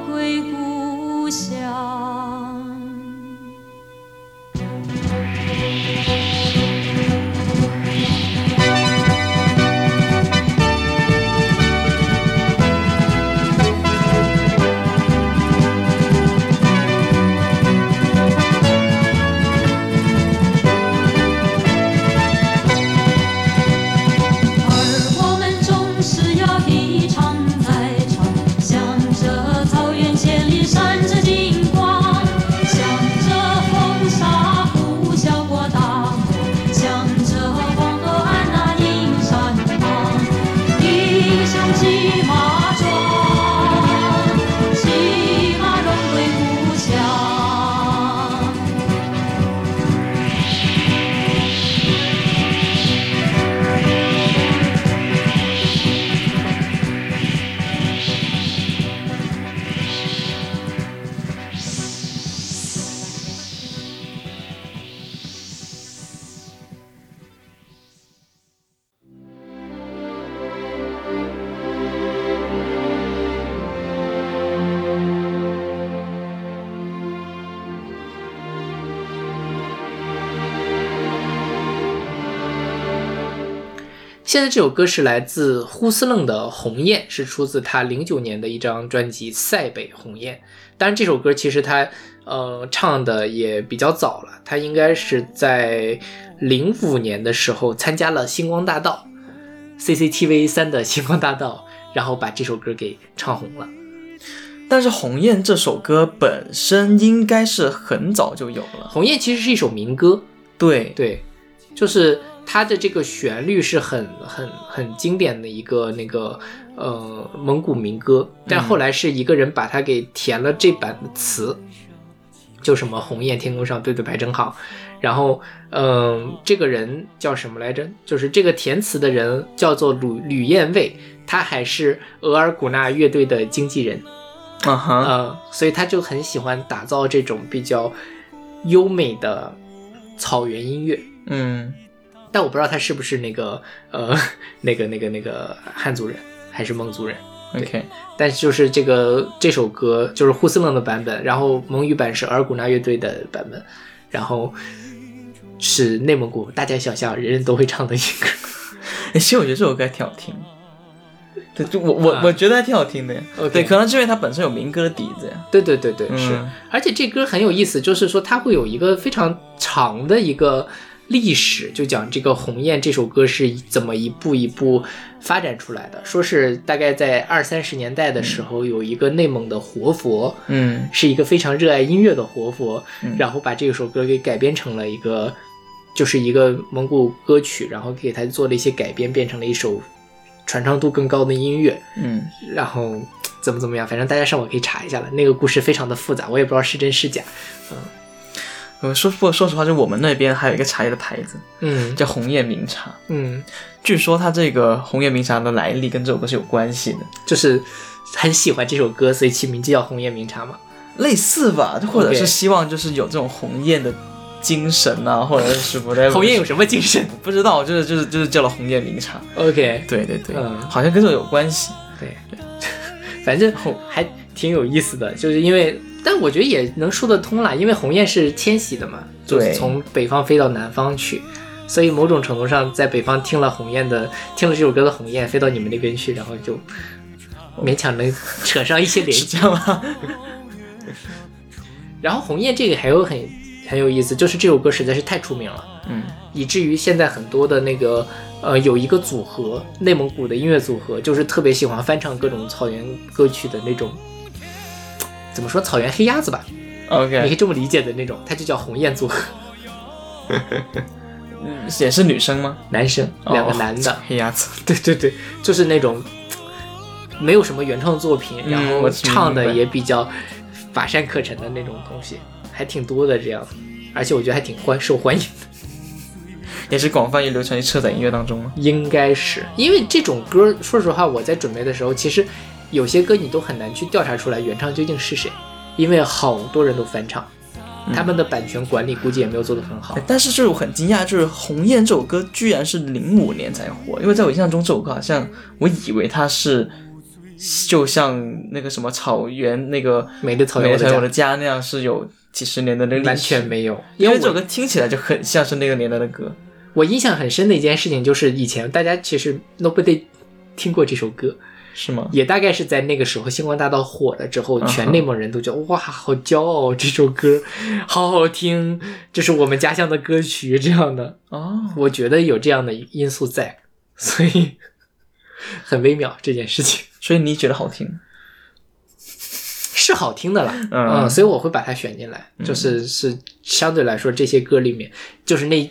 现在这首歌是来自呼斯楞的《鸿雁》，是出自他零九年的一张专辑《塞北鸿雁》。当然，这首歌其实他呃唱的也比较早了，他应该是在零五年的时候参加了星光大道 CCTV 三的星光大道，然后把这首歌给唱红了。但是《鸿雁》这首歌本身应该是很早就有了，鸿雁其实是一首民歌，对，对，就是它的这个旋律是很很很经典的一个那个呃蒙古民歌，但后来是一个人把它给填了这版的词，就什么鸿雁天空上对对排真好，然后嗯、这个人叫什么来着？就是这个填词的人叫做吕吕燕卫，他还是额尔古纳乐队的经纪人。啊哈，呃，所以他就很喜欢打造这种比较优美的草原音乐。嗯，但我不知道他是不是那个呃那个那个那个汉族人还是蒙族人。OK，但是就是这个这首歌就是呼斯楞的版本，然后蒙语版是额尔古纳乐队的版本，然后是内蒙古大街小巷人人都会唱的一个。哎，其实我觉得这首歌还挺好听就我我、啊我觉得还挺好听的呀。对，可能是因为它本身有民歌的底子呀。对对对对，是嗯，而且这歌很有意思，就是说它会有一个非常长的一个历史，就讲这个《鸿雁》这首歌是怎么一步一步发展出来的。说是大概在二三十年代的时候，有一个内蒙的活佛，嗯是一个非常热爱音乐的活佛，嗯然后把这首歌给改编成了一个，就是一个蒙古歌曲，然后给它做了一些改编，变成了一首传唱度更高的音乐。嗯，然后怎么怎么样，反正大家上网可以查一下了。那个故事非常的复杂，我也不知道是真是假。呃，说不过说实话，就我们那边还有一个茶叶的牌子嗯叫红叶茗茶，嗯，据说它这个红叶茗茶的来历跟这首歌是有关系的，就是很喜欢这首歌，所以起名就叫红叶茗茶嘛。类似吧，或者是希望就是有这种红雁的精神啊，或者是 whatever。红叶有什么精神不知道，就是就是就是叫了红叶茗茶。？OK，对对对，嗯好像跟这个有关系。对，反正还挺有意思的，就是因为，但我觉得也能说得通啦，因为鸿雁是迁徙的嘛，就是对从北方飞到南方去，所以某种程度上，在北方听了鸿雁的，听了这首歌的鸿雁飞到你们那边去，然后就勉强能扯上一些联系。吗？然后鸿雁这个还有很很有意思，就是这首歌实在是太出名了，嗯，以至于现在很多的那个呃有一个组合，内蒙古的音乐组合，就是特别喜欢翻唱各种草原歌曲的那种，怎么说草原黑鸭子吧，OK，，你可以这么理解的那种，它就叫鸿雁组合，也是女生吗？男生两个男的，哦黑鸭子。对对对，就是那种没有什么原创作品，嗯然后唱的也比较乏善可陈的那种东西，还挺多的这样，而且我觉得还挺欢受欢迎的。也是广泛于流传于车载音乐当中吗？应该是因为这种歌，说实话，我在准备的时候，其实有些歌你都很难去调查出来原唱究竟是谁，因为好多人都翻唱，他们的版权管理估计也没有做得很好哎。但是就是我很惊讶，就是《鸿雁》这首歌居然是零五年才火，因为在我印象中这首歌好像我以为它是就像那个什么草原那个美丽草原我的家那样是有几十年的那完全没有，因为这首歌听起来就很像是那个年代的歌。我印象很深的一件事情就是以前大家其实 nobody 听过这首歌，是吗？也大概是在那个时候星光大道火了之后，全内蒙人都觉得哇，好骄傲，这首歌好好听，这是我们家乡的歌曲这样的。哦，我觉得有这样的因素在，所以 很微妙这件事情所以你觉得好听？是好听的啦，嗯所以我会把它选进来，就是是相对来说这些歌里面，就是那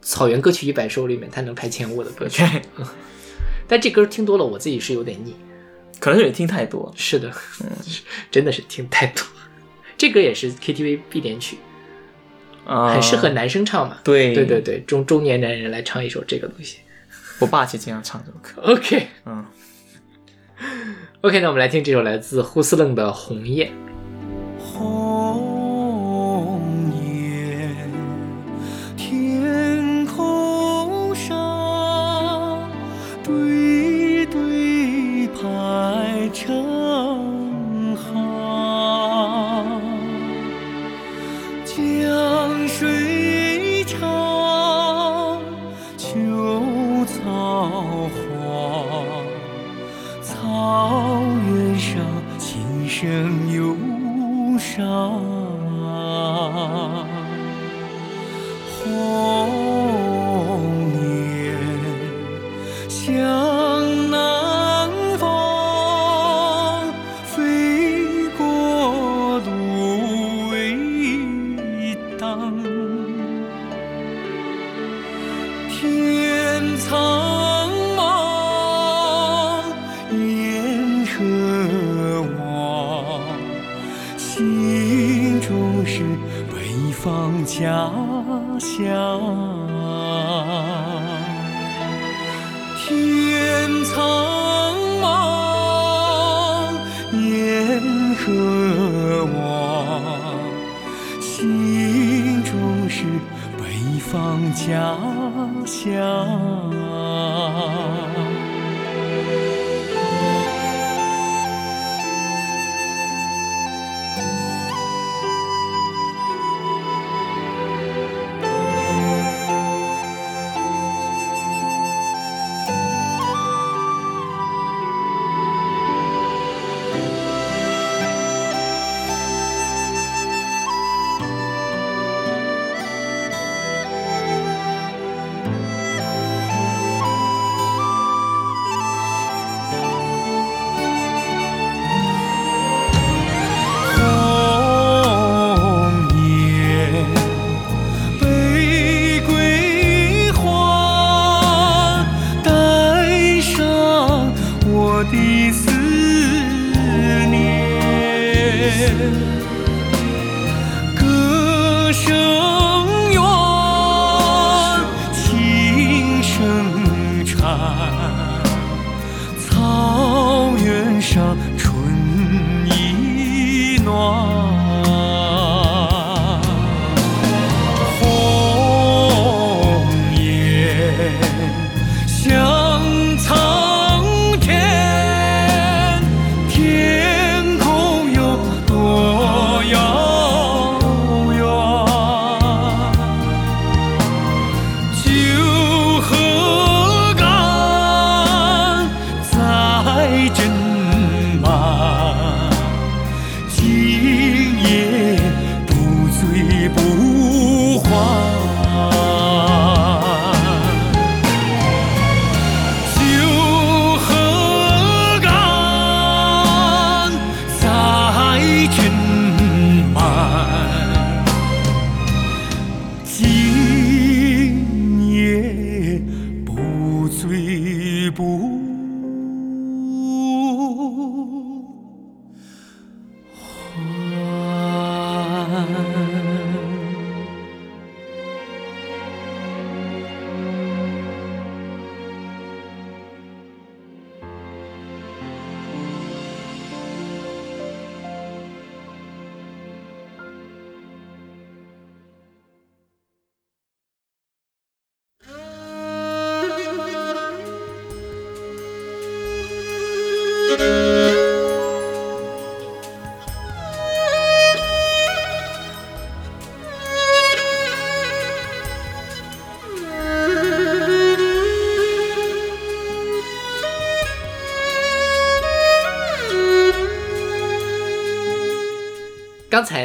草原歌曲一百首里面，它能排前五的歌曲。但这歌听多了，我自己是有点腻。可能是你听太多。是的，真的是听太多。这歌也是 KTV 必点曲，啊，很适合男生唱嘛。对对对对，中中年男人来唱一首这个东西。我爸其实经常唱这首歌。OK 嗯，OK，那我们来听这首来自呼斯楞的《鸿雁》。鸿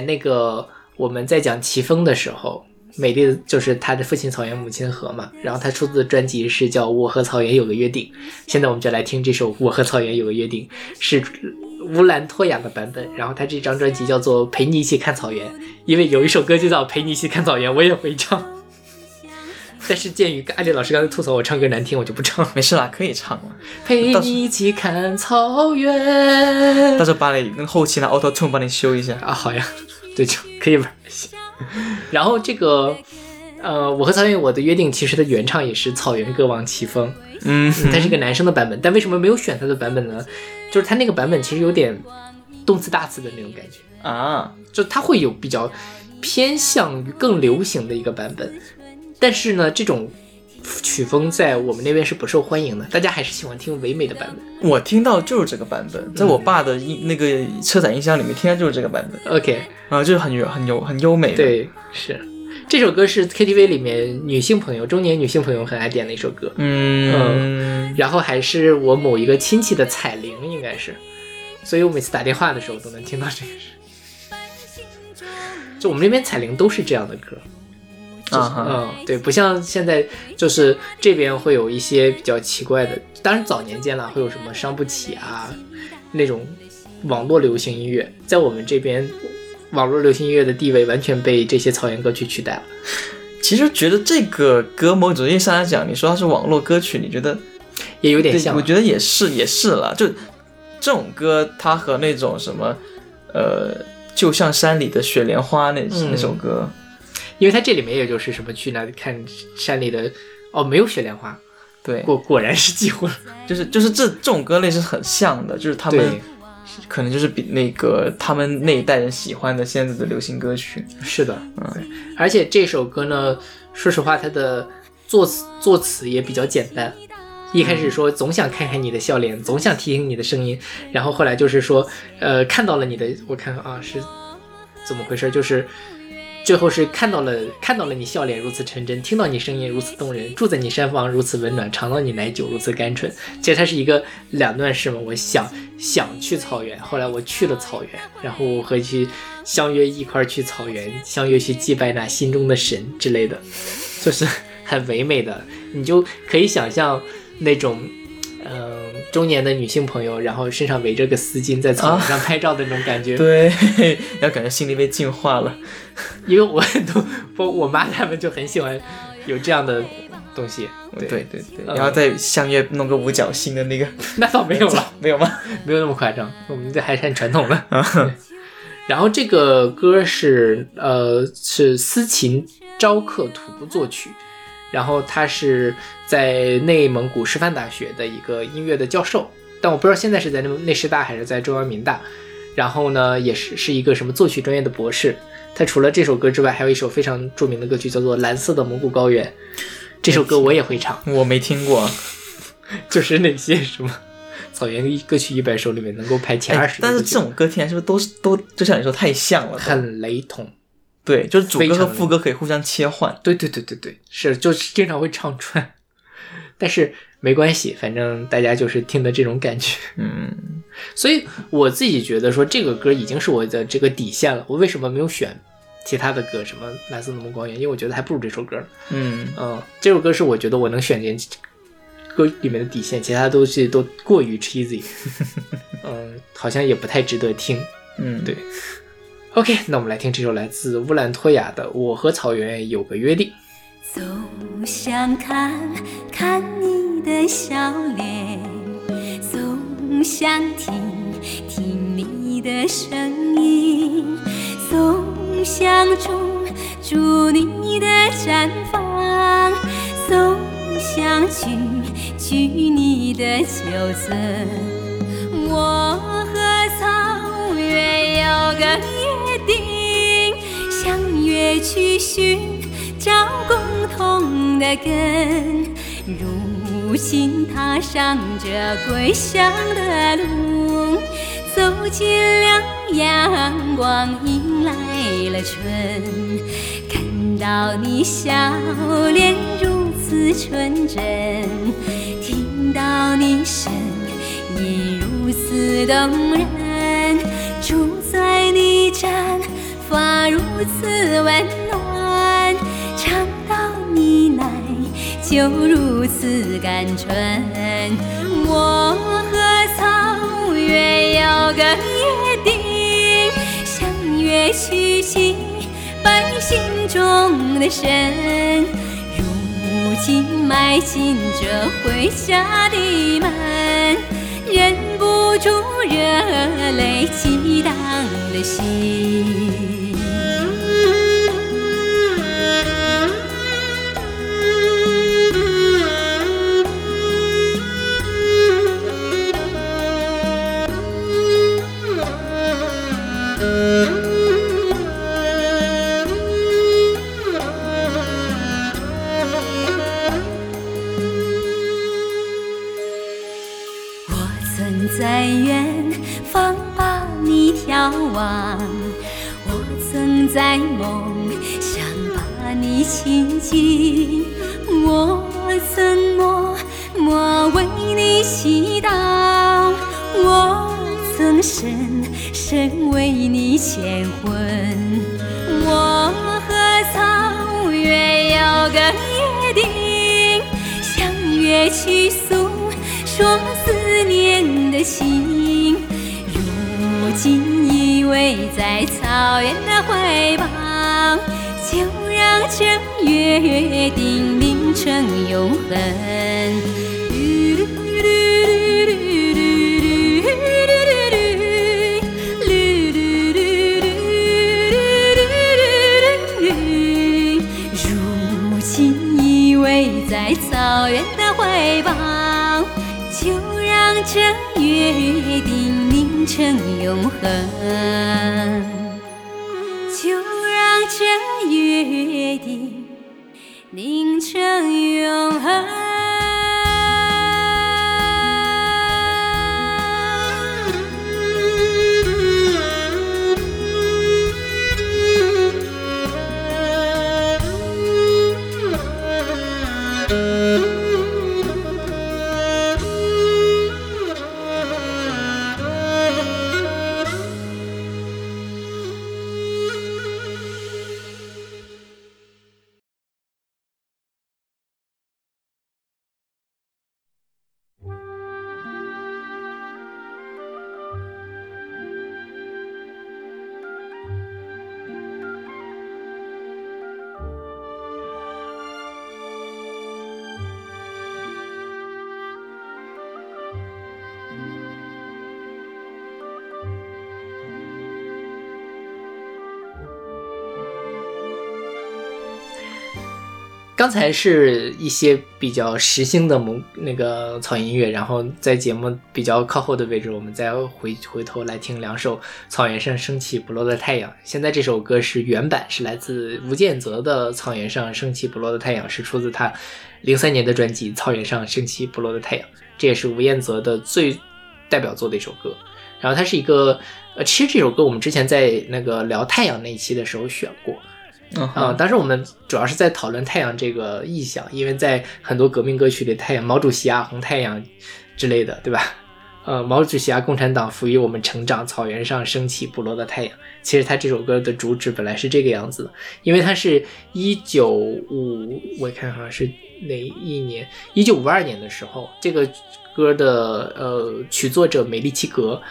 那个我们在讲齐峰的时候，美丽的就是他的父亲草原，母亲河嘛。然后他出自的专辑是叫《我和草原有个约定》。现在我们就来听这首《我和草原有个约定》，是乌兰托娅的版本。然后他这张专辑叫做《陪你一起看草原》，因为有一首歌就叫《陪你一起看草原》，我也会唱。但是鉴于艾丽老师刚才吐槽我唱歌难听，我就不唱了。没事啦，可以唱了。陪你一起看草原到时候把你跟后期拿 Auto Tune 帮你修一下。啊，好呀，对，就可以玩儿行。然后这个，呃，我和草原我的约定，其实的原唱也是草原歌王齐峰，嗯，嗯他是个男生的版本，但为什么没有选他的版本呢？就是他那个版本其实有点动次大次的那种感觉，啊，就他会有比较偏向于更流行的一个版本，但是呢，这种曲风在我们那边是不受欢迎的，大家还是喜欢听唯美的版本。我听到就是这个版本，在我爸的音那个车载音箱里面听到就是这个版本，OK，啊，就是很很优很优美的。，对，是这首歌是 KTV 里面女性朋友、中年女性朋友很爱点的一首歌。嗯，然后还是我某一个亲戚的彩铃，应该是，所以我每次打电话的时候都能听到这个声。就我们那边彩铃都是这样的歌，啊哈，嗯，对，不像现在就是这边会有一些比较奇怪的，当然早年间了会有什么伤不起啊那种网络流行音乐，在我们这边网络流行音乐的地位完全被这些草原歌曲取代了。其实觉得这个歌某种意义上来讲，你说它是网络歌曲，你觉得也有点，像啊，我觉得也是也是了。就这种歌，它和那种什么，呃，就像山里的雪莲花那、嗯那首歌，因为它这里面也就是什么去那里看山里的，哦，没有雪莲花，对，果果然是记混了。就是就是这这种歌类是很像的，就是他们，可能就是比那个他们那一代人喜欢的现在的流行歌曲。是的，嗯，而且这首歌呢，说实话，它的作词作词也比较简单。一开始说总想看看你的笑脸，总想听听你的声音，然后后来就是说，呃，看到了你的，我看看啊是怎么回事，就是最后是看到了看到了你笑脸如此纯真，听到你声音如此动人，住在你山房如此温暖，尝到你奶酒如此甘醇。其实它是一个两段式嘛，我想想去草原，后来我去了草原，然后我和去相约一块去草原，相约去祭拜那心中的神之类的，就是很唯美的，你就可以想象那种。嗯，中年的女性朋友，然后身上围着个丝巾，在草原上拍照的那种感觉。对，然后感觉心里被净化了。因为我都我我妈他们就很喜欢有这样的东西。对对对，嗯然后再相约弄个五角星的那个，那倒没有了，没有吗？没有那么夸张，我们这还是很传统的。啊然后这个歌是呃是斯琴昭克土布作曲，然后他是在内蒙古师范大学的一个音乐的教授，但我不知道现在是在内内师大还是在中央民大。然后呢，也是是一个什么作曲专业的博士。他除了这首歌之外，还有一首非常著名的歌曲叫做《蓝色的蒙古高原》，这首歌我也会唱。我没听过。就是那些什么草原歌曲一百首里面能够排前二哎十，但是这种歌听起来是不是都是都就像你说太像了？很雷同。对，就是主歌和副歌可以互相切换。对对对对对，是就是经常会唱串，但是没关系，反正大家就是听的这种感觉。嗯，所以我自己觉得说这个歌已经是我的这个底线了。我为什么没有选其他的歌，什么蓝色的蒙光源？因为我觉得还不如这首歌。嗯，嗯，这首歌是我觉得我能选进歌里面的底线，其他东西都过于 cheesy，嗯，好像也不太值得听。嗯，对 OK，那我们来听这首来自乌兰托娅的《我和草原有个约定》。总想看看你的笑脸，总想听听你的声音，总想住住你的毡房，总想去去你的酒村。我和草原有个约，也去寻找共同的根。如今踏上这归乡的路，走进了阳光，迎来了春。看到你笑脸如此纯真，听到你声音如此动人，住在你发如此温暖，尝到你来就如此甘醇。我和草原有个约定，相约娶妻百姓中的神。如今迈进这回家的门，忍不住热泪激荡的心。你眺望，我曾在梦想把你亲近，我曾默默为你祈祷，我曾深深为你牵魂。我和草原有个约定，相约去诉说思念的情。如今偎在草原的怀抱，就让这约定凝成永恒。如今依偎在草原的怀抱，就让这约定成永恒，刚才是一些比较时兴的蒙那个草原音乐，然后在节目比较靠后的位置，我们再回回头来听两首《草原上升起不落的太阳》。现在这首歌是原版，是来自吴建泽的《草原上升起不落的太阳》，是出自他零三年的专辑《草原上升起不落的太阳》，这也是吴彦泽的最代表作的一首歌。然后它是一个，呃，其实这首歌我们之前在那个聊太阳那一期的时候选过，啊、哼，当时我们主要是在讨论太阳这个意象，因为在很多革命歌曲里，太阳、毛主席啊、红太阳之类的，对吧？呃，毛主席啊，共产党赋予我们成长，草原上升起不落的太阳。其实他这首歌的主旨本来是这个样子的，因为它是一九五，我看看是哪一年？一九五二年的时候，这个歌的呃曲作者美丽奇格，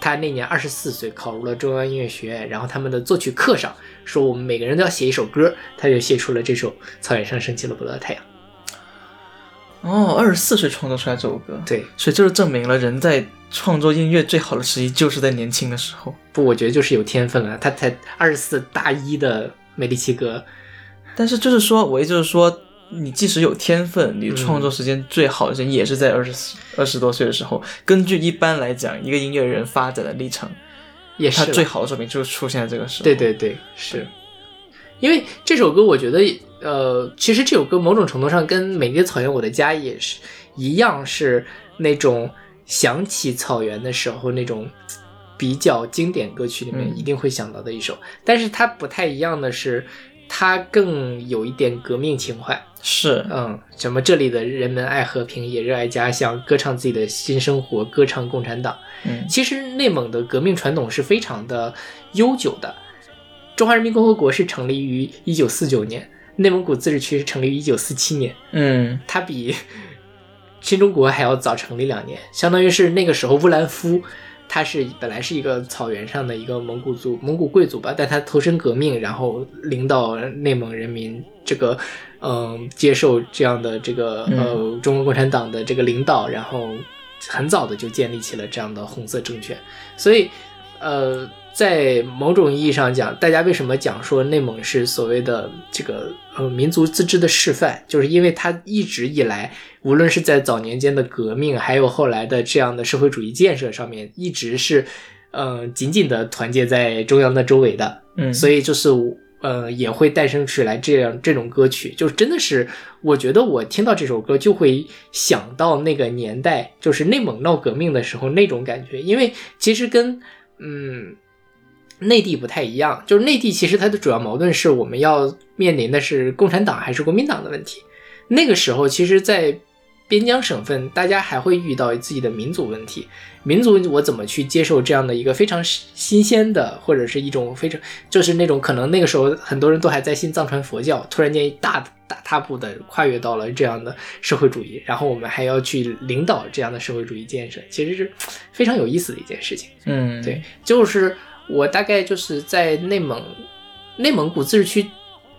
他那年二十四岁，考入了中央音乐学院，然后他们的作曲课上说我们每个人都要写一首歌，他就写出了这首《草原上升起了不落的太阳》。哦，二十四岁创作出来这首歌，对，所以就是证明了人在创作音乐最好的时机就是在年轻的时候。不，我觉得就是有天分了。他才二十四，大一的美丽奇格，但是就是说，我意思就是说，你即使有天分，你创作时间最好的时间也是在二十二十多岁的时候。根据一般来讲，一个音乐人发展的历程，也是他最好的作品就是出现在这个时候。对对对，是。因为这首歌，我觉得，呃，其实这首歌某种程度上跟《美丽的草原我的家》也是一样，是那种想起草原的时候那种比较经典歌曲里面嗯一定会想到的一首。但是它不太一样的是，它更有一点革命情怀。是，嗯，什么这里的人们爱和平，也热爱家乡，歌唱自己的新生活，歌唱共产党。嗯。其实内蒙的革命传统是非常的悠久的，中华人民共和国是成立于一九四九年，内蒙古自治区是成立于一九四七年，嗯。它比 新中国还要早成立两年，相当于是那个时候乌兰夫，他是本来是一个草原上的一个蒙古族、蒙古贵族吧，但他投身革命，然后领导内蒙人民这个，嗯、接受这样的这个呃中国共产党的这个领导，然后很早的就建立起了这样的红色政权，所以呃，在某种意义上讲，大家为什么讲说内蒙是所谓的这个呃民族自治的示范，就是因为它一直以来，无论是在早年间的革命，还有后来的这样的社会主义建设上面，一直是呃紧紧的团结在中央的周围的。嗯，所以就是呃也会诞生出来这样这种歌曲，就真的是我觉得我听到这首歌就会想到那个年代，就是内蒙闹革命的时候那种感觉，因为其实跟嗯。内地不太一样，就是内地其实它的主要矛盾是我们要面临的是共产党还是国民党的问题。那个时候，其实，在边疆省份，大家还会遇到自己的民族问题。民族我怎么去接受这样的一个非常新鲜的，或者是一种非常就是那种可能那个时候很多人都还在信藏传佛教，突然间大大踏步的跨越到了这样的社会主义，然后我们还要去领导这样的社会主义建设，其实是非常有意思的一件事情。嗯对，就是我大概就是在内蒙内蒙古自治区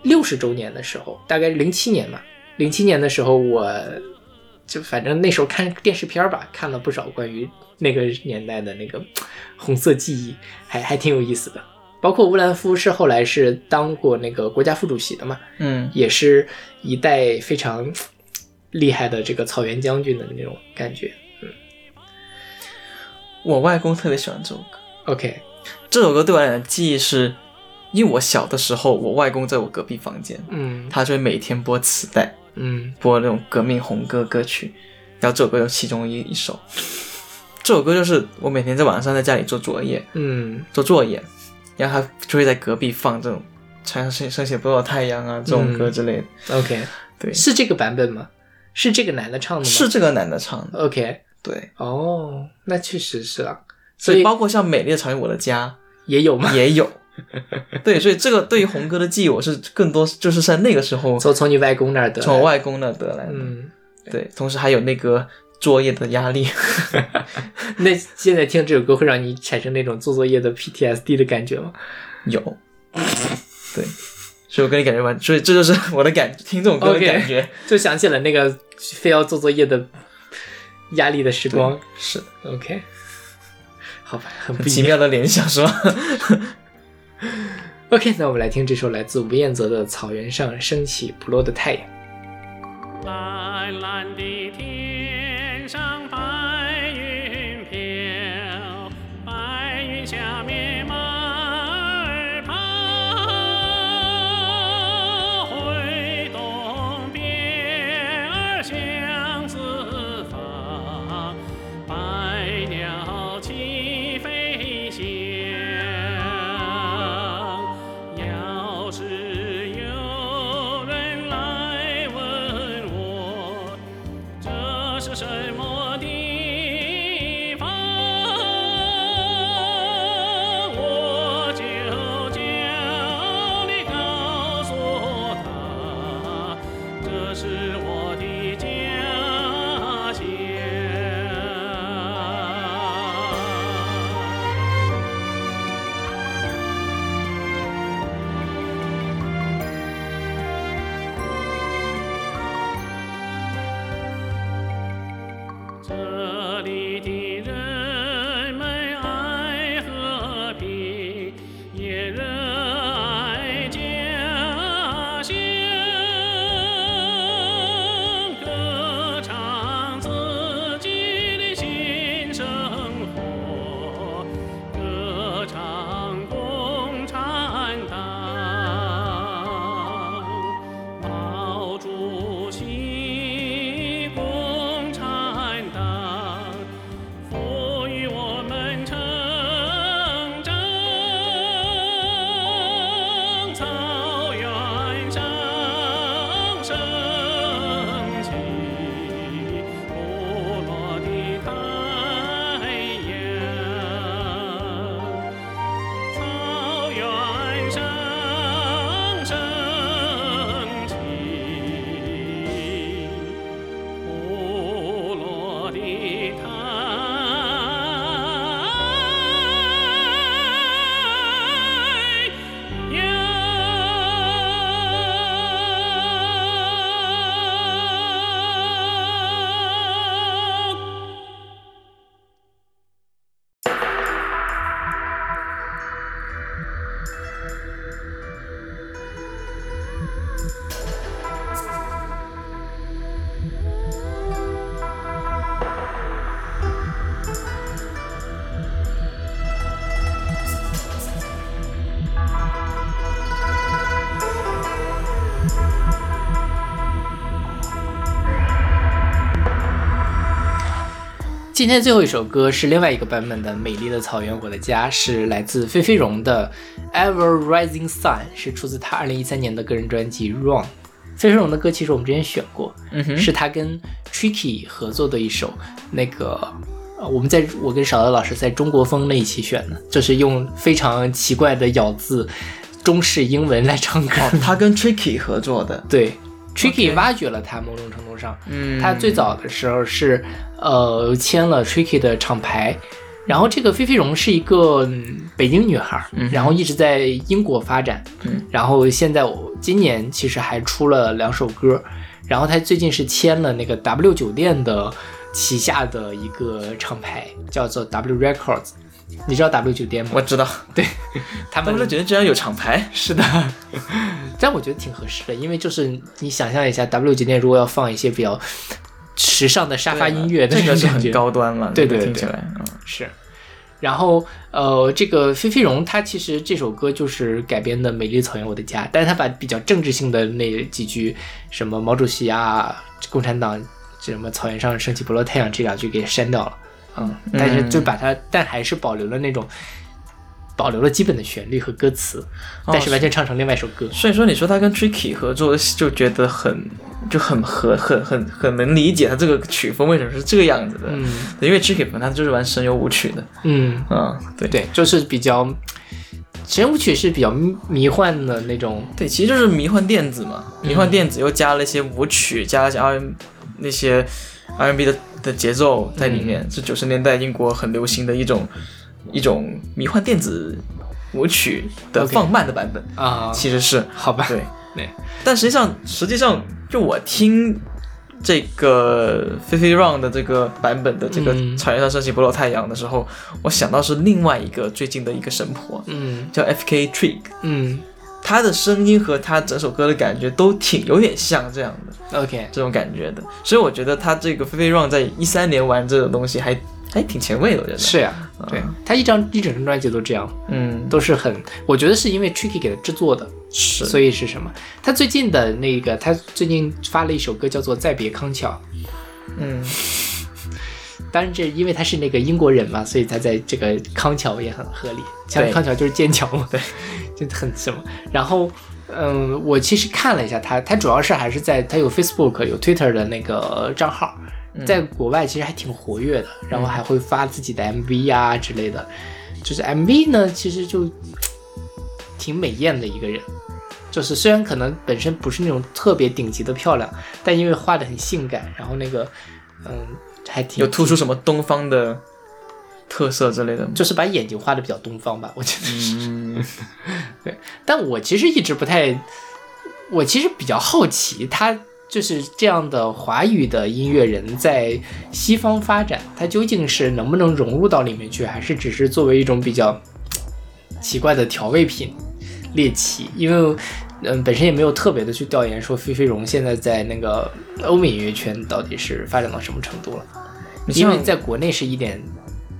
六十周年的时候，大概零七年嘛，零七年的时候，我就反正那时候看电视片儿吧，看了不少关于那个年代的那个红色记忆，还还挺有意思的。包括乌兰夫是后来是当过那个国家副主席的嘛，嗯也是一代非常厉害的这个草原将军的那种感觉。嗯我外公特别喜欢这首歌。OK，这首歌对我来讲的记忆是，因为我小的时候，我外公在我隔壁房间，嗯他就会每天播磁带，嗯播那种革命红歌歌曲，然后这首歌就其中一一首。这首歌就是我每天在晚上在家里做作业，嗯做作业，然后他就会在隔壁放这种《太阳升升起不到太阳》啊这种歌之类的。，OK，对，是这个版本吗？是这个男的唱的吗？是这个男的唱的。OK，对，哦，那确实是啊，所所以以包括像《美丽的草原我的家也有吗》？也有。对，所以这个对于红哥的记忆，我是更多就是在那个时候从从你外公那儿得从我外公那儿得来的。嗯，对，同时还有那个作业的压力。那现在听这首歌会让你产生那种做作业的 PTSD 的感觉吗？有，对，所以我跟你感觉完，所以这就是我的感听这种歌的感觉。就想起了那个非要做作业的压力的时光。是 OK，好吧，很不奇。妙的联想，是吧？OK，那我们来听这首来自吴彦泽的《草原上升起不落的太阳》。蓝蓝的天上今天最后一首歌是另外一个版本的《美丽的草原我的家》，是来自菲菲荣的《Ever Rising Sun》，是出自他二零一三年的个人专辑《Run》。菲菲荣的歌其实我们之前选过，嗯哼。是他跟 Tricky 合作的一首，那个呃我们在我跟少德老师在中国风那一期选的，就是用非常奇怪的咬字中式英文来唱歌。哦，他跟 Tricky 合作的，对，Tricky 挖掘了他某种程度上，嗯。他最早的时候是呃签了 Tricky 的厂牌，然后这个菲菲荣是一个、嗯北京女孩，然后一直在英国发展，嗯。然后现在我今年其实还出了两首歌，然后她最近是签了那个 W 酒店的旗下的一个厂牌，叫做 W Records。你知道 W 酒店吗？我知道，对，他们他们觉得居然有厂牌，是的，但我觉得挺合适的，因为就是你想象一下，W 酒店如果要放一些比较时尚的沙发音乐，这个是很高端了，对对对听起来，嗯。是。然后呃，这个菲菲荣她其实这首歌就是改编的《美丽草原我的家》，但是她把比较政治性的那几句什么毛主席啊、共产党什么草原上升起不落太阳这两句给删掉了，嗯，但是就把它，但还是保留了那种。保留了基本的旋律和歌词，但是完全唱成另外一首歌。所以说你说他跟 Tricky 合作，就觉得很就很合很很很能理解他这个曲风为什么是这个样子的，嗯。因为 Tricky 本来他就是玩神游舞曲的，嗯，嗯，对。对，就是比较神舞曲是比较迷迷幻的那种，对，其实就是迷幻电子嘛，嗯。迷幻电子又加了一些舞曲，加了一些 R 那些 R&B 的的节奏在里面，是九十年代英国很流行的一种一种迷幻电子舞曲的放慢的版本。啊。其实是。好吧？对。对，但实际上，实际上，就我听这个菲菲 Run 的这个版本的这个嗯《草原上升起不落太阳》的时候，我想到是另外一个最近的一个神婆，嗯。叫 F.K. Trick，嗯。她的声音和她整首歌的感觉都挺有点像这样的，OK，这种感觉的，所以我觉得她这个菲菲 Run 在一三年玩这种东西还还挺前卫的，我觉得。是呀、对他一张一整张专辑都这样，嗯。都是很，我觉得是因为 Tricky 给他制作的，是，所以是什么？他最近的那个，他最近发了一首歌叫做《再别康桥》，嗯。当然这因为他是那个英国人嘛，所以他在这个康桥也很合理。像康桥就是剑桥嘛，对，就很什么。然后，嗯，我其实看了一下他，他主要是还是在他有 Facebook 有 Twitter 的那个账号，在国外其实还挺活跃的，然后还会发自己的 MV 啊之类的。就是 MV 呢，其实就挺美艳的一个人。就是虽然可能本身不是那种特别顶级的漂亮，但因为画的很性感，然后那个嗯还挺有突出什么东方的特色之类的？就是把眼睛画的比较东方吧，我觉得是。嗯，对，但我其实一直不太，我其实比较好奇，他就是这样的华语的音乐人在西方发展，他究竟是能不能融入到里面去，还是只是作为一种比较奇怪的调味品猎奇？因为。嗯，本身也没有特别的去调研说菲菲荣现在在那个欧美音乐圈到底是发展到什么程度了。因为在国内是一点，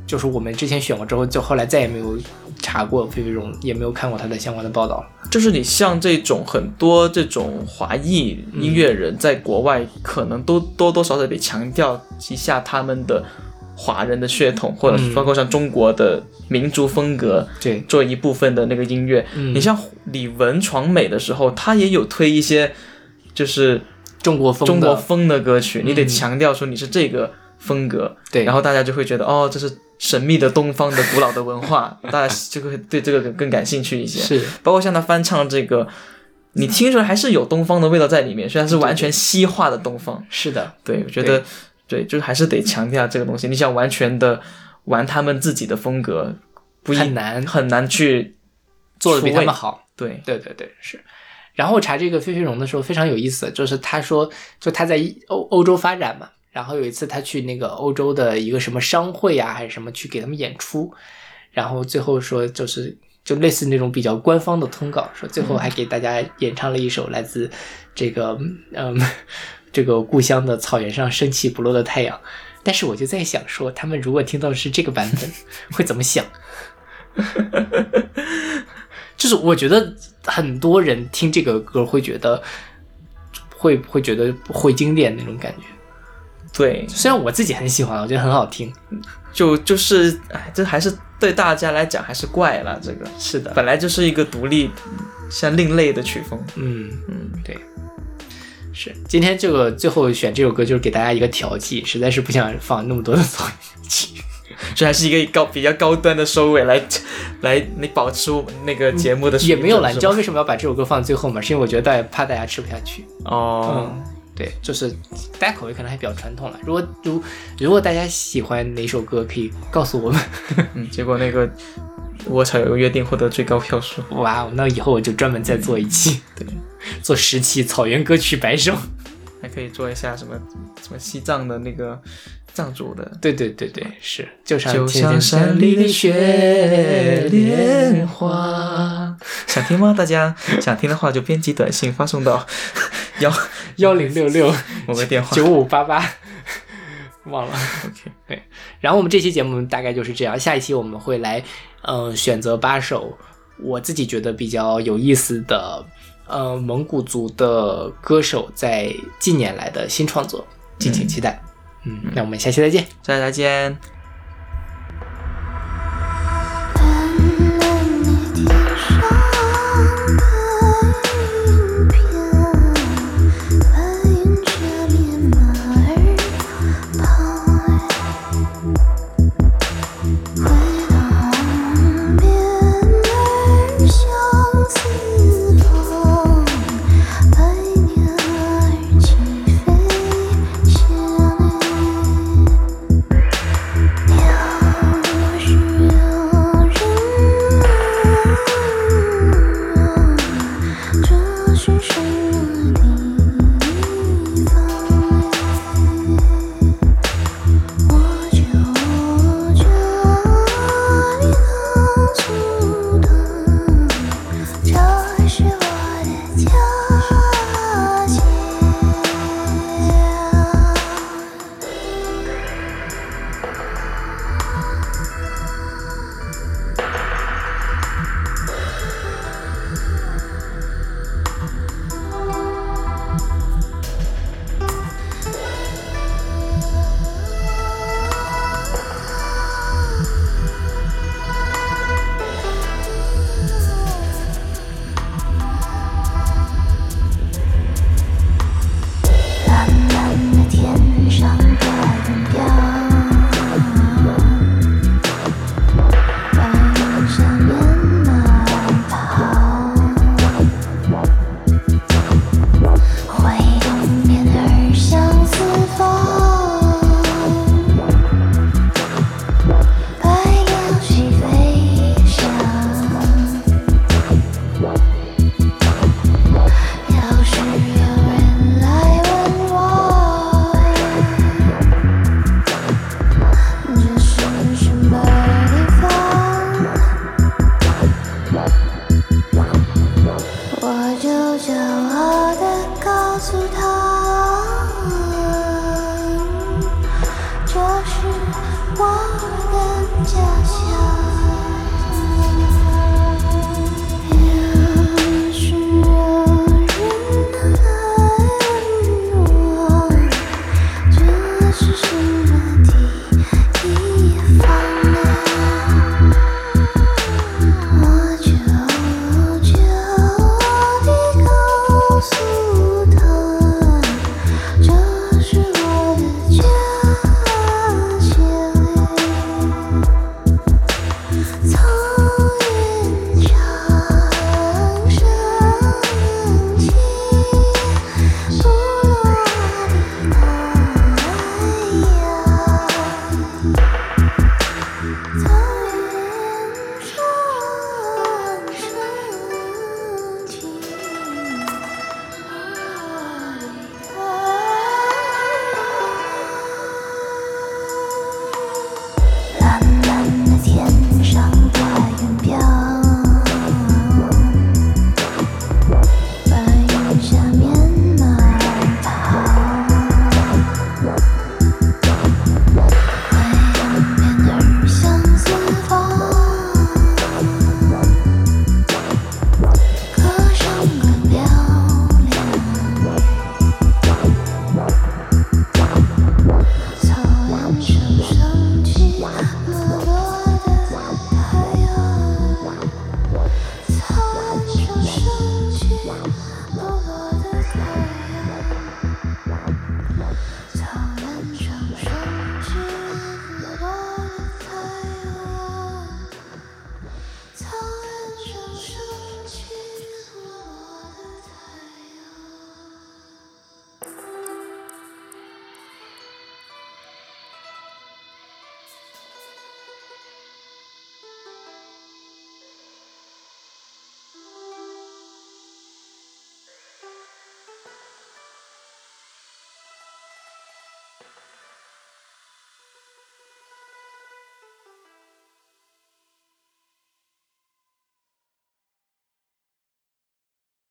就是我们之前选过之后，就后来再也没有查过费飞荣，也没有看过他的相关的报道。了。就是你像这种很多这种华裔音乐人，在国外可能都多多少少得强调一下他们的华人的血统，或者是包括像中国的民族风格，对。做一部分的那个音乐。嗯。你像李玟闯美的时候，他也有推一些就是中国风中国风的歌曲，你得嗯强调说你是这个风格，对。然后大家就会觉得哦，这是神秘的东方的古老的文化，大家就会对这个更更感兴趣一些。是包括像他翻唱这个，你听出来还是有东方的味道在里面，虽然是完全西化的东方。是的，对，我觉得对，就是还是得强调这个东西。你想完全的玩他们自己的风格，不一很难很难去做的比他们好。对，对对对，是。然后我查这个菲菲荣的时候非常有意思，就是他说，就他在欧欧洲发展嘛，然后有一次他去那个欧洲的一个什么商会啊，还是什么去给他们演出，然后最后说就是就类似那种比较官方的通告，说最后还给大家演唱了一首来自这个嗯这个故乡的草原上升起不落的太阳。但是我就在想说，他们如果听到是这个版本，会怎么想？就是我觉得很多人听这个歌会觉得，会会觉得会经典那种感觉。对，虽然我自己很喜欢，我觉得很好听。就就是，哎，这还是对大家来讲还是怪了。这个是的，本来就是一个独立、像另类的曲风。嗯嗯，对，是。今天这个最后选这首歌，就是给大家一个调剂，实在是不想放那么多的噪音器。这还是一个高比较高端的收尾，来来你保持我们那个节目的也没有啦，你知道为什么要把这首歌放最后吗？是因为我觉得大家怕大家吃不下去。哦，嗯，对，就是大家口味可能还比较传统了。如果如如果大家喜欢哪首歌，可以告诉我们。嗯，结果那个我草有个约定获得最高票数，哇哦，那以后我就专门再做一期，对，做十期草原歌曲百首。还可以做一下什么什么西藏的那个藏族的。对对对对，是，就像就像山里的雪莲花，想听吗？大家想听的话就编辑短信发送到 幺幺零六六 某个电话。九五八八，忘了。OK，对，然后我们这期节目大概就是这样，下一期我们会来，嗯、选择八首我自己觉得比较有意思的，呃，蒙古族的歌手在近年来的新创作，敬请期待。嗯，那我们下期再见。再见。